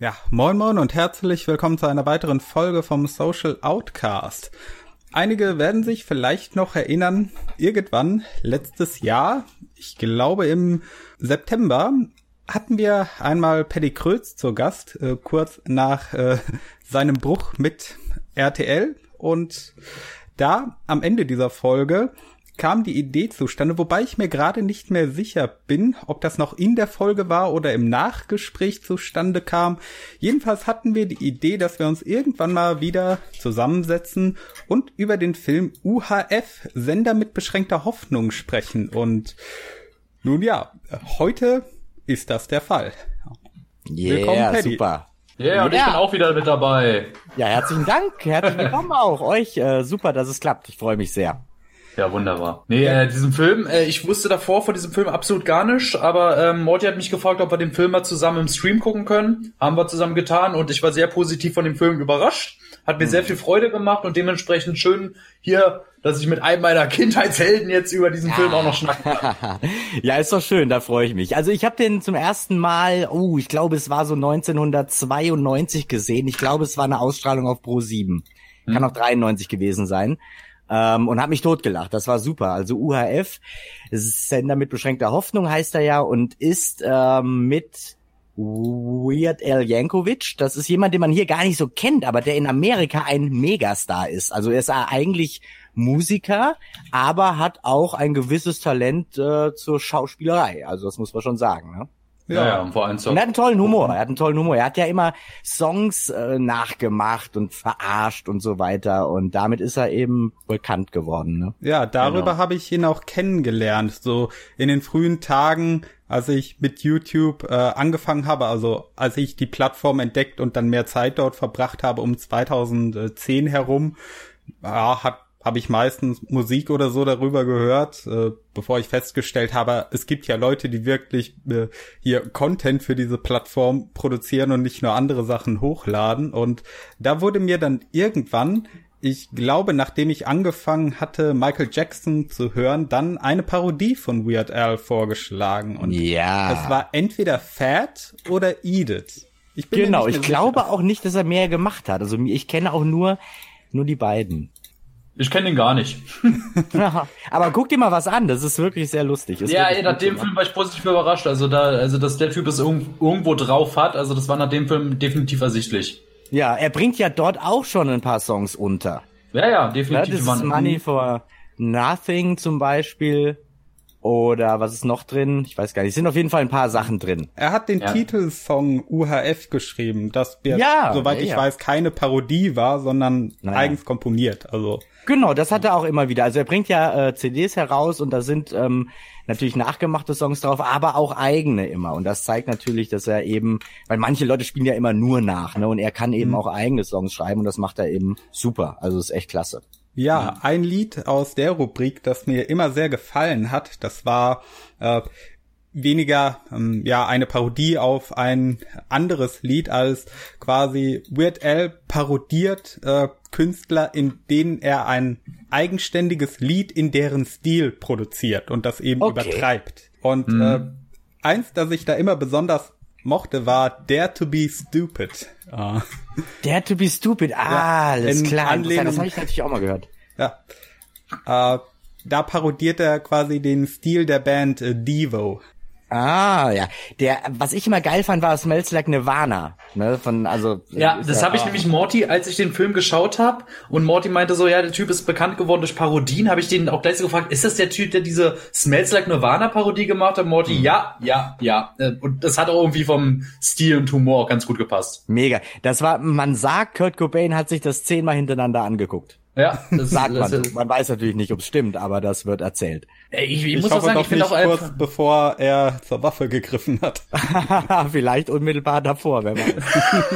Ja, moin moin und herzlich willkommen zu einer weiteren Folge vom Social Outcast. Einige werden sich vielleicht noch erinnern, irgendwann letztes Jahr, ich glaube im September, hatten wir einmal Paddy Krötz zur Gast, äh, kurz nach äh, seinem Bruch mit RTL. Und da am Ende dieser Folge kam die Idee zustande, wobei ich mir gerade nicht mehr sicher bin, ob das noch in der Folge war oder im Nachgespräch zustande kam. Jedenfalls hatten wir die Idee, dass wir uns irgendwann mal wieder zusammensetzen und über den Film UHF, Sender mit beschränkter Hoffnung sprechen. Und nun ja, heute ist das der Fall. Yeah, Willkommen, Paddy. super. Yeah, ja, und ich bin auch wieder mit dabei. Ja, herzlichen Dank. Herzlich willkommen auch euch. Äh, super, dass es klappt. Ich freue mich sehr. Ja, wunderbar. Nee, äh, diesen Film, äh, ich wusste davor von diesem Film absolut gar nicht, aber ähm, Morty hat mich gefragt, ob wir den Film mal zusammen im Stream gucken können. Haben wir zusammen getan und ich war sehr positiv von dem Film überrascht. Hat mir hm. sehr viel Freude gemacht und dementsprechend schön hier, dass ich mit einem meiner Kindheitshelden jetzt über diesen ja. Film auch noch schnacken kann. ja, ist doch schön, da freue ich mich. Also ich habe den zum ersten Mal, oh, ich glaube, es war so 1992 gesehen. Ich glaube, es war eine Ausstrahlung auf Pro 7. Kann hm. auch 93 gewesen sein ähm, und habe mich totgelacht. Das war super. Also UHF, Sender mit beschränkter Hoffnung heißt er ja und ist ähm, mit Weird Al Yankovic. Das ist jemand, den man hier gar nicht so kennt, aber der in Amerika ein Megastar ist. Also er ist eigentlich Musiker, aber hat auch ein gewisses Talent äh, zur Schauspielerei. Also das muss man schon sagen. Ne? Ja, ja, vor allem so. Und er hat einen tollen Humor. Er hat einen tollen Humor. Er hat ja immer Songs äh, nachgemacht und verarscht und so weiter. Und damit ist er eben bekannt geworden. Ne? Ja, darüber genau. habe ich ihn auch kennengelernt. So in den frühen Tagen, als ich mit YouTube äh, angefangen habe, also als ich die Plattform entdeckt und dann mehr Zeit dort verbracht habe, um 2010 herum, ja, hat habe ich meistens Musik oder so darüber gehört, äh, bevor ich festgestellt habe, es gibt ja Leute, die wirklich äh, hier Content für diese Plattform produzieren und nicht nur andere Sachen hochladen. Und da wurde mir dann irgendwann, ich glaube, nachdem ich angefangen hatte, Michael Jackson zu hören, dann eine Parodie von Weird Al vorgeschlagen. Und ja. es war entweder Fat oder Edith. Ich genau, ich sicher. glaube auch nicht, dass er mehr gemacht hat. Also ich kenne auch nur, nur die beiden. Ich kenne den gar nicht. Aber guck dir mal was an, das ist wirklich sehr lustig. Ist ja, nach dem Film war ich positiv überrascht. Also da, also dass der Typ es irgendwo drauf hat, also das war nach dem Film definitiv ersichtlich. Ja, er bringt ja dort auch schon ein paar Songs unter. Ja, ja, definitiv. Ja, das ist Money for Nothing zum Beispiel. Oder was ist noch drin? Ich weiß gar nicht. Es sind auf jeden Fall ein paar Sachen drin. Er hat den ja. Titelsong UHF geschrieben, das jetzt, ja, soweit ja, ich weiß, keine Parodie war, sondern naja. eigens komponiert. Also Genau, das hat er auch immer wieder. Also er bringt ja äh, CDs heraus und da sind ähm, natürlich nachgemachte Songs drauf, aber auch eigene immer. Und das zeigt natürlich, dass er eben, weil manche Leute spielen ja immer nur nach, ne? Und er kann eben mhm. auch eigene Songs schreiben und das macht er eben super. Also ist echt klasse. Ja, ein Lied aus der Rubrik, das mir immer sehr gefallen hat, das war äh, weniger ähm, ja eine Parodie auf ein anderes Lied als quasi Weird Al parodiert äh, Künstler, in denen er ein eigenständiges Lied in deren Stil produziert und das eben okay. übertreibt. Und mhm. äh, eins, das ich da immer besonders mochte, war Dare to be Stupid. Uh. Dare to be Stupid, ah, ja, alles klar. Anlehnung, das habe ich natürlich auch mal gehört. Ja. Äh, da parodiert er quasi den Stil der Band äh, Devo. Ah, ja. Der, was ich immer geil fand, war Smells Like Nirvana. Ne, von, also. Ja, das habe ich nämlich Morty, als ich den Film geschaut habe und Morty meinte so, ja, der Typ ist bekannt geworden durch Parodien, habe ich den auch gleich so gefragt, ist das der Typ, der diese Smells Like Nirvana Parodie gemacht hat? Morty, mhm. ja, ja, ja. Äh, und das hat auch irgendwie vom Stil und Humor ganz gut gepasst. Mega. Das war, man sagt, Kurt Cobain hat sich das zehnmal hintereinander angeguckt. Ja, das sagt man. Das man weiß natürlich nicht, ob es stimmt, aber das wird erzählt. Ich, ich, ich muss auch sagen, ich finde auch kurz bevor er zur Waffe gegriffen hat. Vielleicht unmittelbar davor, wer weiß.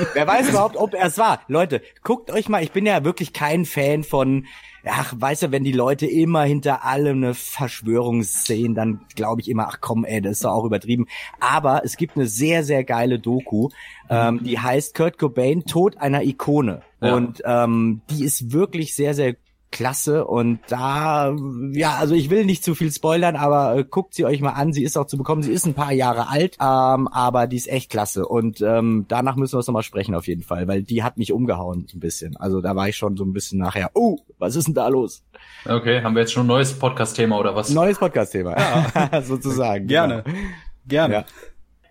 wer weiß überhaupt, ob er es war. Leute, guckt euch mal, ich bin ja wirklich kein Fan von ach, weißt du, wenn die Leute immer hinter allem eine Verschwörung sehen, dann glaube ich immer, ach komm, ey, das ist doch auch übertrieben. Aber es gibt eine sehr, sehr geile Doku, ähm, die heißt Kurt Cobain, Tod einer Ikone. Ja. Und ähm, die ist wirklich sehr, sehr klasse und da ja also ich will nicht zu viel spoilern aber äh, guckt sie euch mal an sie ist auch zu bekommen sie ist ein paar Jahre alt ähm, aber die ist echt klasse und ähm, danach müssen wir es nochmal sprechen auf jeden Fall weil die hat mich umgehauen ein bisschen also da war ich schon so ein bisschen nachher oh was ist denn da los Okay, haben wir jetzt schon ein neues Podcast-Thema oder was? neues Podcast-Thema ja. sozusagen Gerne. genau. Gerne. Ja.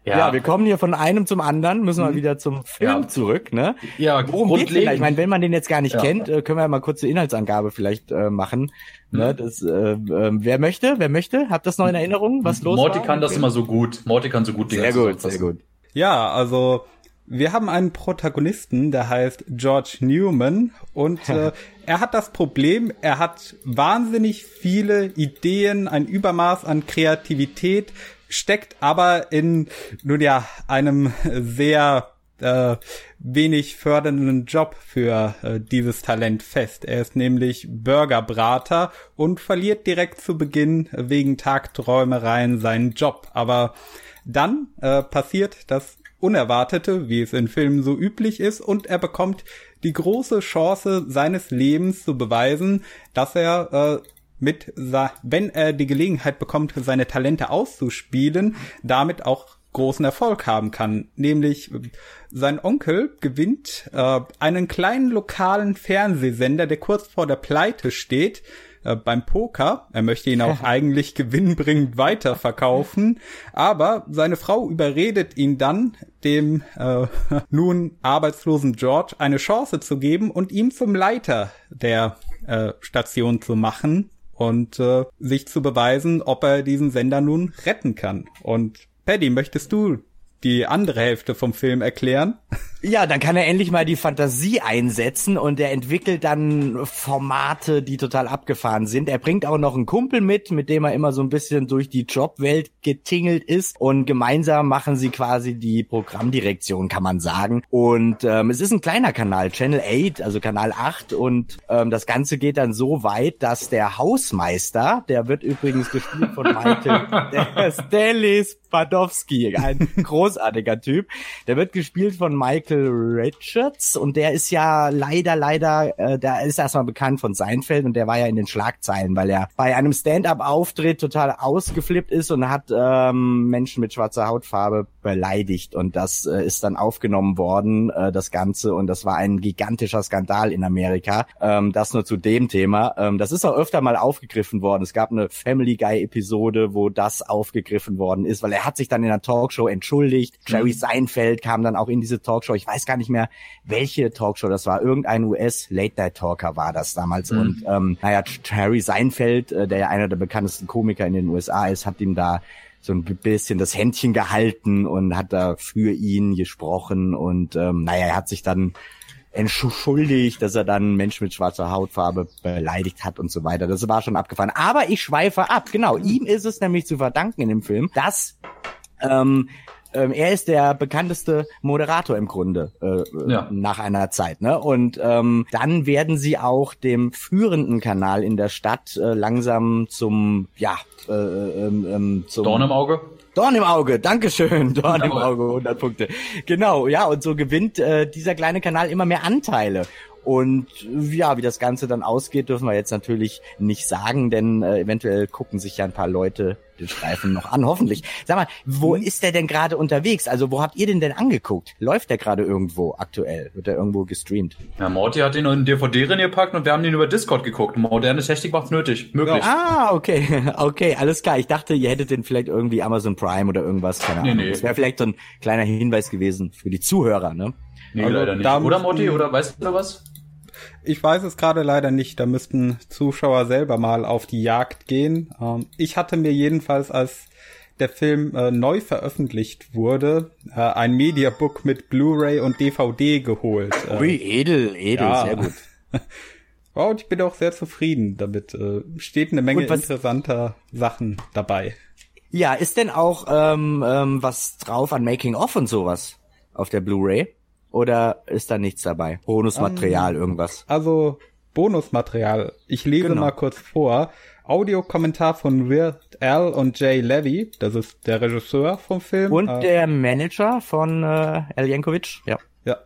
Ja. wir kommen hier von einem zum anderen, müssen wir wieder zum Film Ja. zurück, ne? Ja, Worum geht's denn da? Ich meine, wenn man den jetzt gar nicht Ja. kennt, äh, können wir ja mal kurze Inhaltsangabe vielleicht äh, machen. Mhm. Ne? Das, äh, äh, wer möchte? Wer möchte? Habt das noch in Erinnerung, was los Morty war? kann das immer so gut. Morty kann so gut Dinge Sehr gut, sehr gut. Ja, also wir haben einen Protagonisten, der heißt George Newman und äh, er hat das Problem, er hat wahnsinnig viele Ideen, ein Übermaß an Kreativität, steckt aber in nun ja einem sehr äh, wenig fördernden Job für äh, dieses Talent fest. Er ist nämlich Burgerbrater und verliert direkt zu Beginn wegen Tagträumereien seinen Job. Aber dann äh, passiert das Unerwartete, wie es in Filmen so üblich ist, und er bekommt die große Chance seines Lebens zu beweisen, dass er äh, mit, sa- wenn er die Gelegenheit bekommt, seine Talente auszuspielen, damit auch großen Erfolg haben kann. Nämlich sein Onkel gewinnt äh, einen kleinen lokalen Fernsehsender, der kurz vor der Pleite steht, äh, beim Poker. Er möchte ihn auch eigentlich gewinnbringend weiterverkaufen, aber seine Frau überredet ihn dann, dem äh, nun arbeitslosen George eine Chance zu geben und ihm zum Leiter der äh, Station zu machen und äh, sich zu beweisen, ob er diesen Sender nun retten kann. Und Paddy, möchtest du die andere Hälfte vom Film erklären? Ja, dann kann er endlich mal die Fantasie einsetzen und er entwickelt dann Formate, die total abgefahren sind. Er bringt auch noch einen Kumpel mit, mit dem er immer so ein bisschen durch die Jobwelt getingelt ist und gemeinsam machen sie quasi die Programmdirektion, kann man sagen. Und ähm, es ist ein kleiner Kanal, Channel 8, also Kanal 8 und ähm, das Ganze geht dann so weit, dass der Hausmeister, der wird übrigens gespielt von Michael der Stanley Spadowski, ein großartiger Typ, der wird gespielt von Michael Richards und der ist ja leider, leider, äh, der ist erstmal bekannt von Seinfeld und der war ja in den Schlagzeilen, weil er bei einem Stand-up-Auftritt total ausgeflippt ist und hat ähm, Menschen mit schwarzer Hautfarbe beleidigt und das äh, ist dann aufgenommen worden, äh, das Ganze und das war ein gigantischer Skandal in Amerika. Ähm, das nur zu dem Thema. Ähm, das ist auch öfter mal aufgegriffen worden. Es gab eine Family Guy-Episode, wo das aufgegriffen worden ist, weil er hat sich dann in der Talkshow entschuldigt. Jerry Seinfeld kam dann auch in diese Talkshow. Ich weiß gar nicht mehr, welche Talkshow das war. Irgendein US-Late-Night-Talker war das damals. Mhm. Und ähm, naja, Jerry Seinfeld, äh, der ja einer der bekanntesten Komiker in den USA ist, hat ihm da so ein bisschen das Händchen gehalten und hat da für ihn gesprochen und ähm, naja, er hat sich dann entschuldigt, dass er dann Menschen mit schwarzer Hautfarbe beleidigt hat und so weiter. Das war schon abgefahren. Aber ich schweife ab. Genau, ihm ist es nämlich zu verdanken in dem Film, dass ähm, ähm, er ist der bekannteste Moderator im Grunde äh, Ja. nach einer Zeit, ne? Und ähm, dann werden sie auch dem führenden Kanal in der Stadt äh, langsam zum ja äh, ähm, ähm, zum Dorn im Auge. Dorn im Auge, Dankeschön, Dorn im. Auge, 100 Punkte. Genau, ja, und so gewinnt äh, dieser kleine Kanal immer mehr Anteile. Und äh, ja, wie das Ganze dann ausgeht, dürfen wir jetzt natürlich nicht sagen, denn äh, eventuell gucken sich ja ein paar Leute den Streifen noch an, hoffentlich. Sag mal, wo ist der denn gerade unterwegs? Also wo habt ihr den denn angeguckt? Läuft der gerade irgendwo aktuell? Wird der irgendwo gestreamt? Ja, Morty hat ihn in DVD reingepackt und wir haben ihn über Discord geguckt. Moderne Technik macht's nötig. Möglich. Ah, okay, okay, alles klar. Ich dachte, ihr hättet den vielleicht irgendwie Amazon Prime oder irgendwas, keine Nee, Ahnung. nee. Das wäre vielleicht so ein kleiner Hinweis gewesen für die Zuhörer, ne? Nee, Also, leider nicht. Oder Morty, oder weißt du was? Ich weiß es gerade leider nicht. Da müssten Zuschauer selber mal auf die Jagd gehen. Ähm, ich hatte mir jedenfalls, als der Film äh, neu veröffentlicht wurde, äh, ein Mediabook mit Blu-ray und DVD geholt. Äh, Ui, edel, edel, ja. sehr gut. ja, und ich bin auch sehr zufrieden damit. Äh, steht eine Menge interessanter Sachen dabei. Ja, ist denn auch ähm, ähm, was drauf an Making of und sowas auf der Blu-ray? Oder ist da nichts dabei? Bonusmaterial, irgendwas? Also Bonusmaterial. Ich lese Genau. mal kurz vor. Audiokommentar von Weird Al und Jay Levy. Das ist der Regisseur vom Film. Und Äh, der Manager von äh, El Jankovic? Ja. Ja.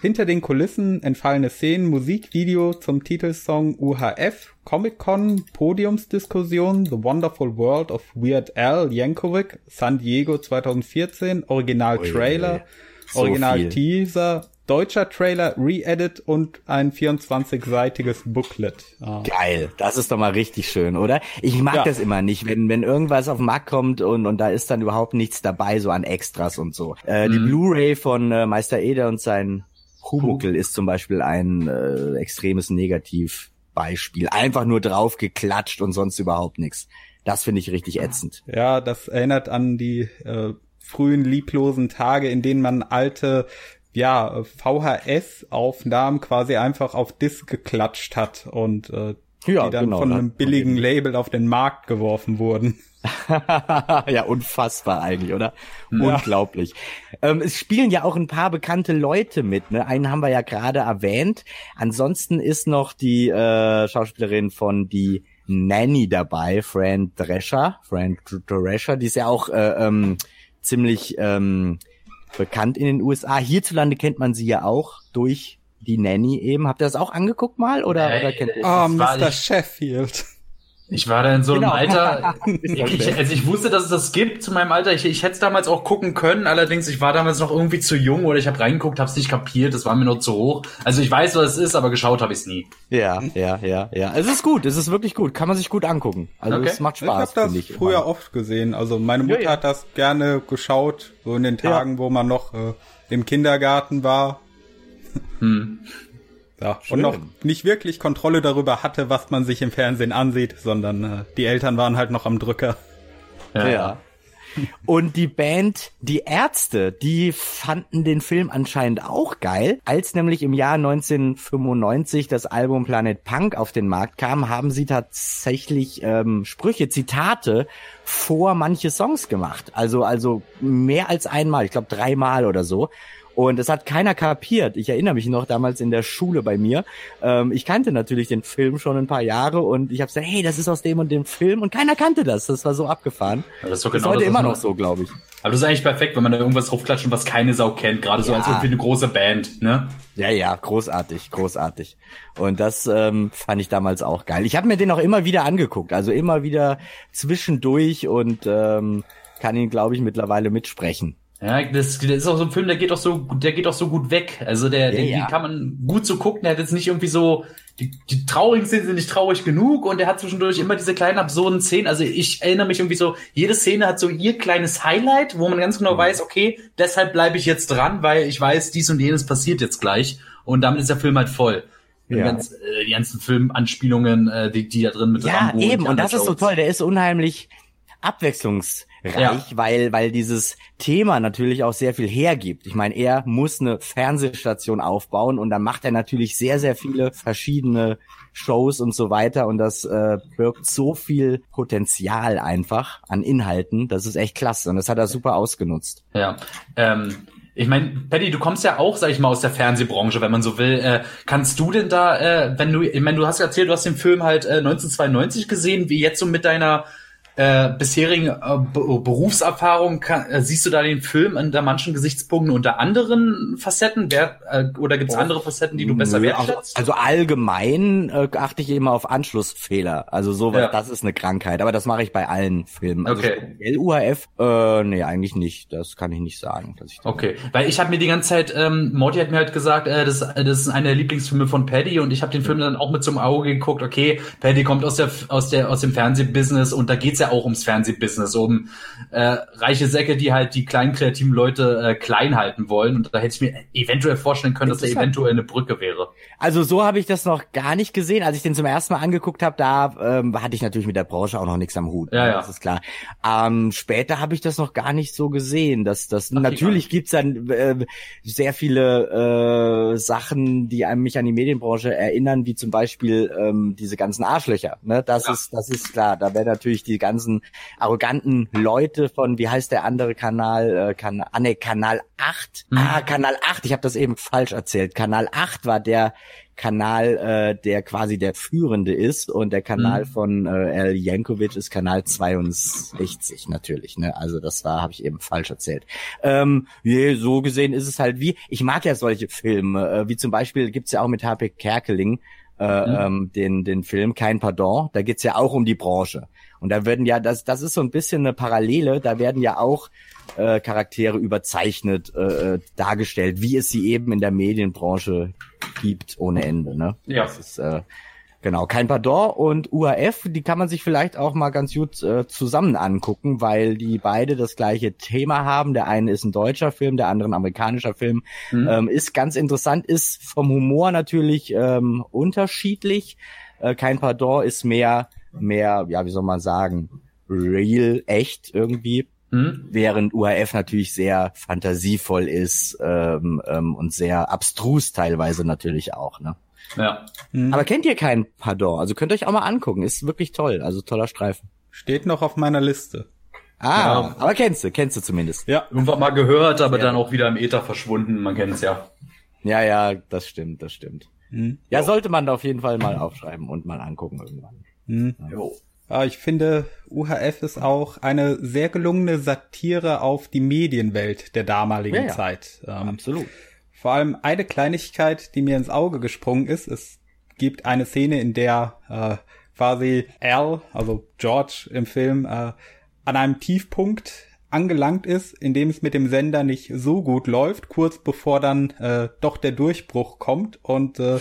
Hinter den Kulissen entfallene Szenen, Musikvideo zum Titelsong UHF, Comic-Con, Podiumsdiskussion, The Wonderful World of Weird Al Yankovic, San Diego 2014, Original-Trailer, So Original-Teaser, deutscher Trailer, Re-Edit und ein 24-seitiges Booklet. Ah. Geil, das ist doch mal richtig schön, oder? Ich mag Ja. das immer nicht, wenn wenn irgendwas auf den Markt kommt und und da ist dann überhaupt nichts dabei, so an Extras und so. Äh, Die Blu-ray von äh, Meister Eder und sein Humuckel ist zum Beispiel ein äh, extremes Negativbeispiel. Einfach nur drauf geklatscht und sonst überhaupt nichts. Das finde ich richtig ätzend. Ja, das erinnert an die äh, frühen lieblosen Tage, in denen man alte ja, VHS-Aufnahmen quasi einfach auf Disc geklatscht hat und äh, Ja, die dann genau, von einem billigen Label auf den Markt geworfen wurden. ja, unfassbar eigentlich, oder? Unglaublich. Ähm, es spielen ja auch ein paar bekannte Leute mit. Ne? Einen haben wir ja gerade erwähnt. Ansonsten ist noch die äh, Schauspielerin von die Nanny dabei, Fran Drescher. Fran Drescher, die ist ja auch äh, ähm, ziemlich ähm, bekannt in den USA. Hierzulande kennt man sie ja auch durch die Nanny eben. Habt ihr das auch angeguckt mal oder, Äh, oder kennt ihr Ah, Das war Mr. ich- Sheffield. Ich war da in so einem Genau. Alter, ich, also ich wusste, dass es das gibt zu meinem Alter. Ich, ich hätte es damals auch gucken können, allerdings ich war damals noch irgendwie zu jung oder ich habe reingeguckt, habe es nicht kapiert, das war mir noch zu hoch. Also ich weiß, was es ist, aber geschaut habe ich es nie. Ja, ja, ja, ja. Es ist gut, es ist wirklich gut. Kann man sich gut angucken. Also Okay. es macht Ich habe Spaß, das ich. früher immer. oft gesehen. Also meine Mutter Ja, ja. hat das gerne geschaut, so in den Tagen, wo man noch äh, im Kindergarten war. Hm. Ja, Schön. und noch nicht wirklich Kontrolle darüber hatte, was man sich im Fernsehen ansieht, sondern äh, die Eltern waren halt noch am Drücker. Ja. Und die Band Die Ärzte, die fanden den Film anscheinend auch geil. Als nämlich im Jahr 1995 das Album Planet Punk auf den Markt kam, haben sie tatsächlich ähm, Sprüche, Zitate vor manche Songs gemacht. Also, also mehr als einmal, ich glaube dreimal oder so. Und es hat keiner kapiert. Ich erinnere mich noch damals in der Schule bei mir. Ähm, ich kannte natürlich den Film schon ein paar Jahre und ich habe gesagt, hey, das ist aus dem und dem Film und keiner kannte das. Das war so abgefahren. Ja, das ist doch genau heute das, immer noch so, glaube ich. Aber das ist eigentlich perfekt, wenn man da irgendwas draufklatscht und was keine Sau kennt, gerade so Ja. als irgendwie eine große Band, ne? Ja, ja, großartig, großartig. Und das ähm, fand ich damals auch geil. Ich habe mir den auch immer wieder angeguckt, also immer wieder zwischendurch und ähm, kann ihn, glaube ich, mittlerweile mitsprechen. Ja, das, das ist auch so ein Film, der geht auch so, der geht auch so gut weg. Also der, Ja, den, ja. kann man gut so gucken. Der hat jetzt nicht irgendwie so, die, die traurigen Szenen sind nicht traurig genug und der hat zwischendurch immer diese kleinen absurden Szenen. Also ich erinnere mich irgendwie so, jede Szene hat so ihr kleines Highlight, wo man ganz genau weiß, okay, deshalb bleibe ich jetzt dran, weil ich weiß, dies und jenes passiert jetzt gleich. Und damit ist der Film halt voll. Ja. Ganz, äh, die ganzen Filmanspielungen, äh, die, die da drin mit Ja, eben. Und das ist so toll. Der ist unheimlich abwechslungsreich, Ja. weil, weil dieses Thema natürlich auch sehr viel hergibt. Ich meine, er muss eine Fernsehstation aufbauen und dann macht er natürlich sehr, sehr viele verschiedene Shows und so weiter und das äh, birgt so viel Potenzial einfach an Inhalten. Das ist echt klasse und das hat er super ausgenutzt. Ja, ähm, ich meine, Paddy, du kommst ja auch, sag ich mal, aus der Fernsehbranche, wenn man so will. Äh, kannst du denn da, äh, wenn du, ich meine, du hast ja erzählt, du hast den Film halt äh, 1992 gesehen, wie jetzt so mit deiner äh, bisherigen äh, Be Berufserfahrung, kann, äh, siehst du da den Film unter manchen Gesichtspunkten unter anderen Facetten? Wer, äh, oder gibt es andere Facetten, die du besser Nö, also, wertschätzt? also allgemein äh, achte ich immer auf Anschlussfehler. Also sowas, Ja. das ist eine Krankheit. Aber das mache ich bei allen Filmen. Also Okay. speziell UHF, äh, nee, eigentlich nicht. Das kann ich nicht sagen. Dass ich Okay, weil ich habe mir die ganze Zeit, ähm, Morty hat mir halt gesagt, äh, das, äh, das ist einer der Lieblingsfilme von Paddy und ich habe den Film dann auch mit zum Auge geguckt. Okay, Paddy kommt aus der aus der aus dem Fernsehbusiness und da geht's ja auch ums Fernsehbusiness, um äh, reiche Säcke, die halt die kleinen kreativen Leute äh, klein halten wollen und da hätte ich mir eventuell vorstellen können, dass da eventuell eine Brücke wäre. Also so habe ich das noch gar nicht gesehen. Als ich den zum ersten Mal angeguckt habe, da ähm, hatte ich natürlich mit der Branche auch noch nichts am Hut. Ja, ja. Das ist klar. Ähm, später habe ich das noch gar nicht so gesehen. Dass das natürlich gibt's dann äh, sehr viele äh, Sachen, die einem mich an die Medienbranche erinnern, wie zum Beispiel ähm, diese ganzen Arschlöcher. Ne? Das Ja. ist das ist klar. Da wäre natürlich die ganze ganzen arroganten Leute von, wie heißt der andere Kanal? Äh, kan ah, nee, Kanal 8. Mhm. Ah, Kanal 8, ich habe das eben falsch erzählt. Kanal 8 war der Kanal, äh, der quasi der führende ist und der Kanal mhm. von äh, El Jankovic ist Kanal 62 natürlich. Ne? Also das war, habe ich eben falsch erzählt. Ähm, je, so gesehen ist es halt wie, ich mag ja solche Filme, äh, wie zum Beispiel gibt's ja auch mit HP Kerkeling äh, mhm. ähm, den, den Film Kein Pardon, da geht's ja auch um die Branche. Und da werden ja, das, das ist so ein bisschen eine Parallele, da werden ja auch äh, Charaktere überzeichnet äh, äh, dargestellt, wie es sie eben in der Medienbranche gibt ohne Ende. Ne? Ja. Das ist, äh, genau, kein Pardon und UAF, die kann man sich vielleicht auch mal ganz gut äh, zusammen angucken, weil die beide das gleiche Thema haben. Der eine ist ein deutscher Film, der andere ein amerikanischer Film. Mhm. Ähm, ist ganz interessant, ist vom Humor natürlich ähm, unterschiedlich. Äh, kein Pardon ist mehr, mehr, ja, wie soll man sagen, real, echt irgendwie. Hm? Während UHF natürlich sehr fantasievoll ist ähm, ähm, und sehr abstrus teilweise natürlich auch. Ne? Ja. Mhm. Aber kennt ihr keinen Pardon? Also könnt ihr euch auch mal angucken. Ist wirklich toll. Also toller Streifen. Steht noch auf meiner Liste. Ah, ja. aber kennst du, kennst du zumindest. Ja. Irgendwann mal gehört, aber ja. dann auch wieder im Äther verschwunden. Man kennt es ja. Ja, ja, das stimmt, das stimmt. Mhm. Ja, sollte man da auf jeden Fall mal aufschreiben und mal angucken irgendwann. Mhm. Ja. Ja, ich finde, UHF ist auch eine sehr gelungene Satire auf die Medienwelt der damaligen ja, ja. Zeit. Ähm, Absolut. Vor allem eine Kleinigkeit, die mir ins Auge gesprungen ist. Es gibt eine Szene, in der äh, quasi Al, also George im Film, äh, an einem Tiefpunkt angelangt ist, in dem es mit dem Sender nicht so gut läuft, kurz bevor dann äh, doch der Durchbruch kommt. Und äh,